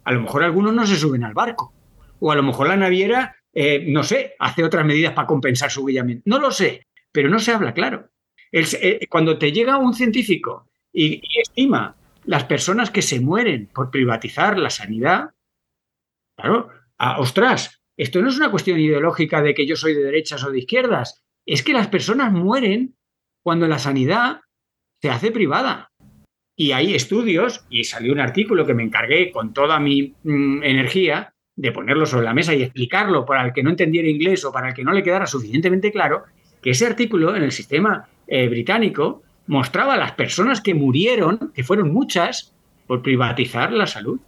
a lo mejor algunos no se suben al barco. O a lo mejor la naviera, eh, no sé, hace otras medidas para compensar su huellamiento. No lo sé, pero no se habla claro. Eh, cuando te llega un científico y, estima las personas que se mueren por privatizar la sanidad, claro, ostras, esto no es una cuestión ideológica de que yo soy de derechas o de izquierdas, es que las personas mueren cuando la sanidad se hace privada. Y hay estudios, y salió un artículo que me encargué con toda mi mm, energía de ponerlo sobre la mesa y explicarlo para el que no entendiera inglés o para el que no le quedara suficientemente claro, que ese artículo en el sistema eh, británico mostraba a las personas que murieron, que fueron muchas, por privatizar la salud.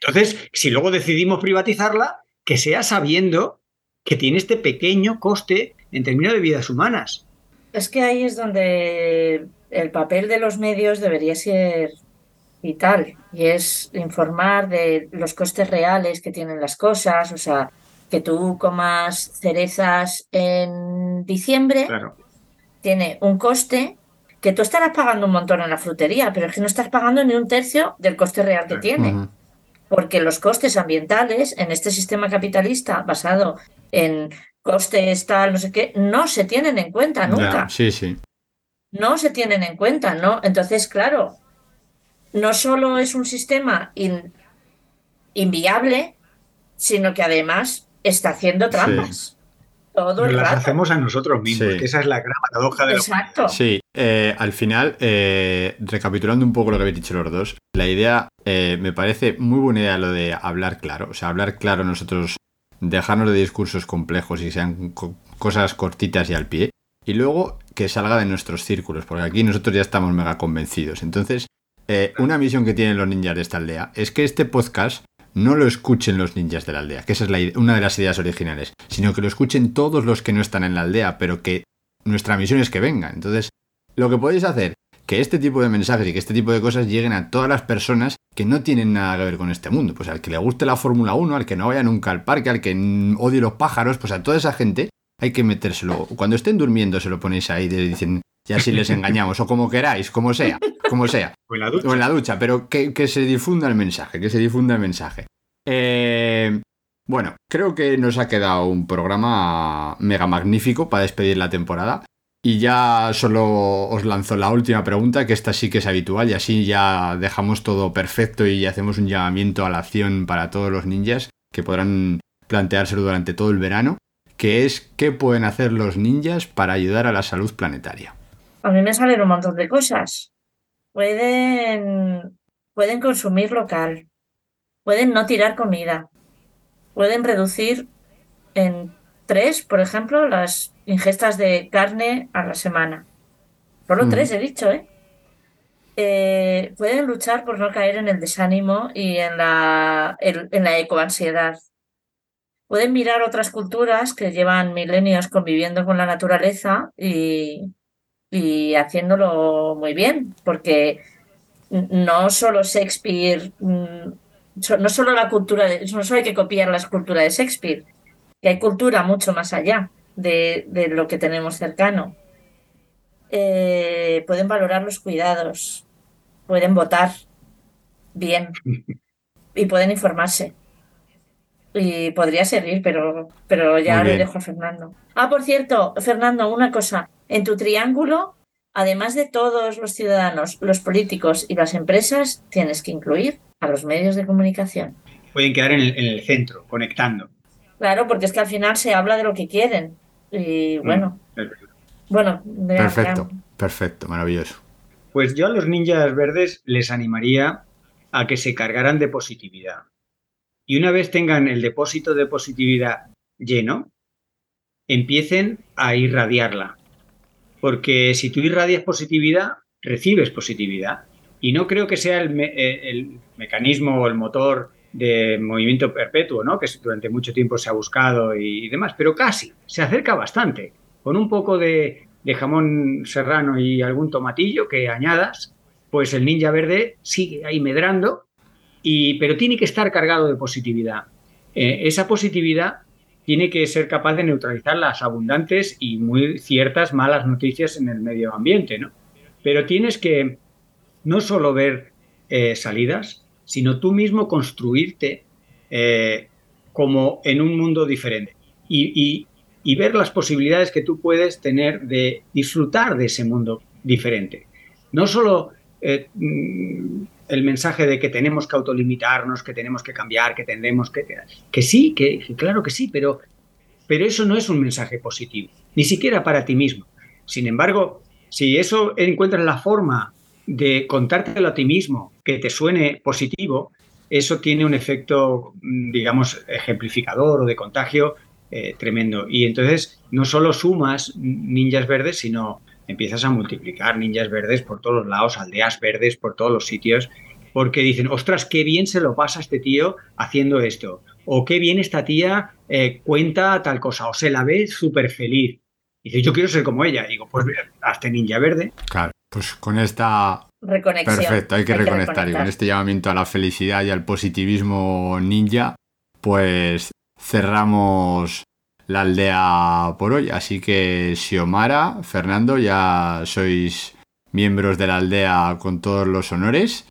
Entonces, si luego decidimos privatizarla, que sea sabiendo que tiene este pequeño coste en términos de vidas humanas. Es que ahí es donde el papel de los medios debería ser vital y es informar de los costes reales que tienen las cosas, o sea, que tú comas cerezas en diciembre Claro. Tiene un coste que tú estarás pagando un montón en la frutería, pero es que no estás pagando ni un tercio del coste real que tiene porque los costes ambientales en este sistema capitalista basado en costes tal, no sé qué, no se tienen en cuenta nunca. Sí, sí. No se tienen en cuenta, ¿no? Entonces, claro, no solo es un sistema in- inviable, sino que además está haciendo trampas. Todo Nos las rato. hacemos a nosotros mismos, Sí. que esa es la gran paradoja de Exacto. Sí, eh, al final, eh, recapitulando un poco lo que habéis dicho los dos, la idea eh, me parece muy buena idea lo de hablar claro. O sea, hablar claro nosotros, dejarnos de discursos complejos y sean co- cosas cortitas y al pie. Y luego que salga de nuestros círculos, porque aquí nosotros ya estamos mega convencidos. Entonces, eh, una misión que tienen los ninjas de esta aldea es que este podcast no lo escuchen los ninjas de la aldea, que esa es la una de las ideas originales, sino que lo escuchen todos los que no están en la aldea, pero que nuestra misión es que vengan. Entonces, lo que podéis hacer, que este tipo de mensajes y que este tipo de cosas lleguen a todas las personas que no tienen nada que ver con este mundo. Pues al que le guste la Fórmula 1, al que no vaya nunca al parque, al que odie los pájaros, pues a toda esa gente hay que metérselo. Cuando estén durmiendo se lo ponéis ahí y dicen, ya si les engañamos, o como queráis, como sea, como sea O en la ducha. o en la ducha, pero que, que se difunda el mensaje, que se difunda el mensaje. Eh, bueno, creo que nos ha quedado un programa mega magnífico para despedir la temporada. Y ya solo os lanzo la última pregunta, que esta sí que es habitual, y así ya dejamos todo perfecto y hacemos un llamamiento a la acción para todos los ninjas que podrán planteárselo durante todo el verano, que es qué pueden hacer los ninjas para ayudar a la salud planetaria. A mí me salen un montón de cosas. Pueden, pueden consumir local, pueden no tirar comida, pueden reducir en tres, por ejemplo, las ingestas de carne a la semana. Solo Mm. tres he dicho, ¿eh? Eh, Pueden luchar por no caer en el desánimo y en la, en, en la ecoansiedad. Pueden mirar otras culturas que llevan milenios conviviendo con la naturaleza y, y haciéndolo muy bien, porque no solo Shakespeare, mm, no solo la cultura, de- no solo hay que copiar la escultura de Shakespeare, que hay cultura mucho más allá de, de lo que tenemos cercano. Eh, pueden valorar los cuidados, pueden votar bien y pueden informarse. Y podría seguir, pero, pero ya le dejo a Fernando. Ah, por cierto, Fernando, una cosa. En tu triángulo, además de todos los ciudadanos, los políticos y las empresas, tienes que incluir a los medios de comunicación. Pueden quedar en el, en el centro, conectando. Claro, porque es que al final se habla de lo que quieren. Y bueno, Es verdad. bueno, Perfecto, ya- perfecto, maravilloso. Pues yo a los ninjas verdes les animaría a que se cargaran de positividad. Y una vez tengan el depósito de positividad lleno, empiecen a irradiarla. Porque si tú irradias positividad, recibes positividad. Y no creo que sea el, eh, mecanismo o el motor de movimiento perpetuo, ¿no? que durante mucho tiempo se ha buscado y, y demás, pero casi, se acerca bastante. Con un poco de, de jamón serrano y algún tomatillo que añadas, pues el ninja verde sigue ahí medrando, pero tiene que estar cargado de positividad. Eh, esa positividad tiene que ser capaz de neutralizar las abundantes y muy ciertas malas noticias en el medio ambiente, ¿no? Pero tienes que no solo ver eh, salidas, sino tú mismo construirte eh, como en un mundo diferente y, ver las posibilidades que tú puedes tener de disfrutar de ese mundo diferente. No solo mm, el mensaje de que tenemos que autolimitarnos, que tenemos que cambiar, que tendremos que... Que sí, que, claro que sí, pero, pero eso no es un mensaje positivo, ni siquiera para ti mismo. Sin embargo, si eso encuentras la forma de contártelo a ti mismo que te suene positivo, eso tiene un efecto, mm, digamos, ejemplificador o de contagio eh, tremendo. Y entonces no solo sumas ninjas verdes, sino empiezas a multiplicar ninjas verdes por todos los lados, aldeas verdes por todos los sitios, porque dicen, ostras, qué bien se lo pasa este tío haciendo esto, o qué bien esta tía eh, cuenta tal cosa, o se la ve súper feliz. Y dice, yo quiero ser como ella. Y digo, pues hazte ninja verde. Claro, pues con esta Reconexión. Perfecto, hay que reconectar. Y con este llamamiento a la felicidad y al positivismo ninja, pues cerramos la aldea por hoy. Así que Xiomara, Fernando, ya sois miembros de la aldea con todos los honores.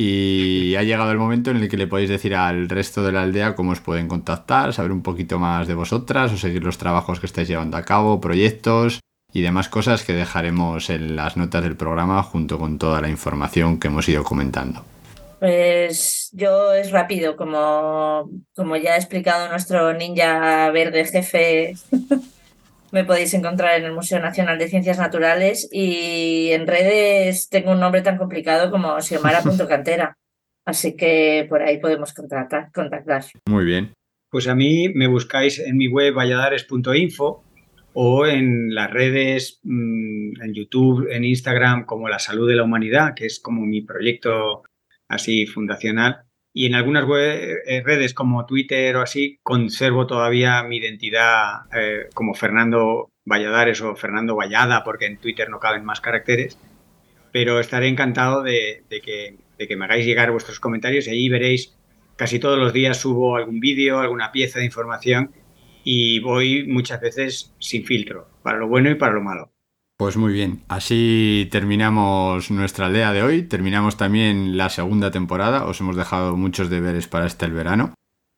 Y ha llegado el momento en el que le podéis decir al resto de la aldea cómo os pueden contactar, saber un poquito más de vosotras o seguir los trabajos que estáis llevando a cabo, proyectos y demás cosas que dejaremos en las notas del programa junto con toda la información que hemos ido comentando. Pues yo es rápido, como, como ya ha explicado nuestro ninja verde jefe me podéis encontrar en el Museo Nacional de Ciencias Naturales y en redes tengo un nombre tan complicado como xiomara.cantera. Así que por ahí podemos contactar. contactar. Muy bien. Pues a mí me buscáis en mi web valladares.info o en las redes, mm, en YouTube, en Instagram, como La Salud de la Humanidad, que es como mi proyecto así fundacional. Y en algunas eh, redes como Twitter o así, conservo todavía mi identidad eh, como Fernando Valladares o Fernando Vallada, porque en Twitter no caben más caracteres. Pero estaré encantado de, que, me hagáis llegar vuestros comentarios y allí veréis, casi todos los días subo algún vídeo, alguna pieza de información y voy muchas veces sin filtro, para lo bueno y para lo malo. Pues muy bien, así terminamos nuestra aldea de hoy, terminamos también la segunda temporada, os hemos dejado muchos deberes para este verano.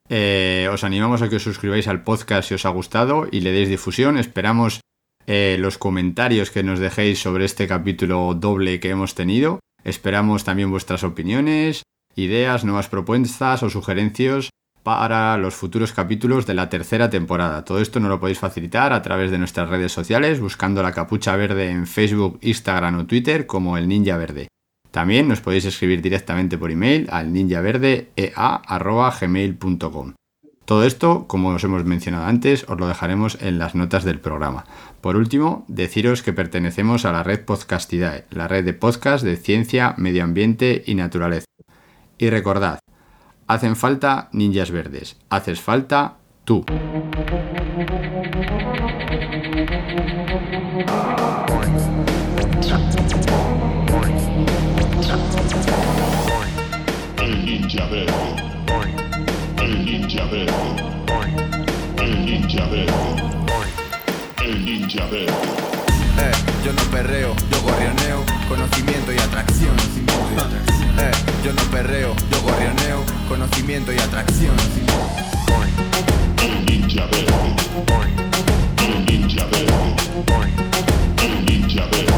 Eh, os animamos a que os suscribáis al podcast si os ha gustado y le deis difusión, esperamos eh, los comentarios que nos dejéis sobre este capítulo doble que hemos tenido, esperamos también vuestras opiniones, ideas, nuevas propuestas o sugerencias para los futuros capítulos de la tercera temporada. Todo esto nos lo podéis facilitar a través de nuestras redes sociales buscando la capucha verde en Facebook, Instagram o Twitter como el Ninja Verde. También nos podéis escribir directamente por email al ninjaverdeea.gmail.com. Todo esto, como os hemos mencionado antes, os lo dejaremos en las notas del programa. Por último, deciros que pertenecemos a la red Podcastidae, la red de podcast de ciencia, medio ambiente y naturaleza. Y recordad, Hacen falta ninjas verdes. Haces falta tú. El ninja verde. El ninja verde. El ninja verde. El ninja verde. Eh, yo no perreo, yo gorrioneo, conocimiento y atracción. Eh, yo no perreo, yo gorrioneo, conocimiento y atracción. El ninja verde. El ninja verde. El ninja verde.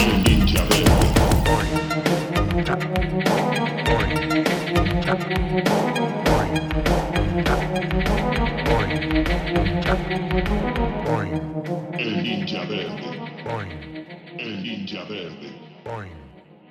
El ninja verde. El ninja verde. El ninja verde.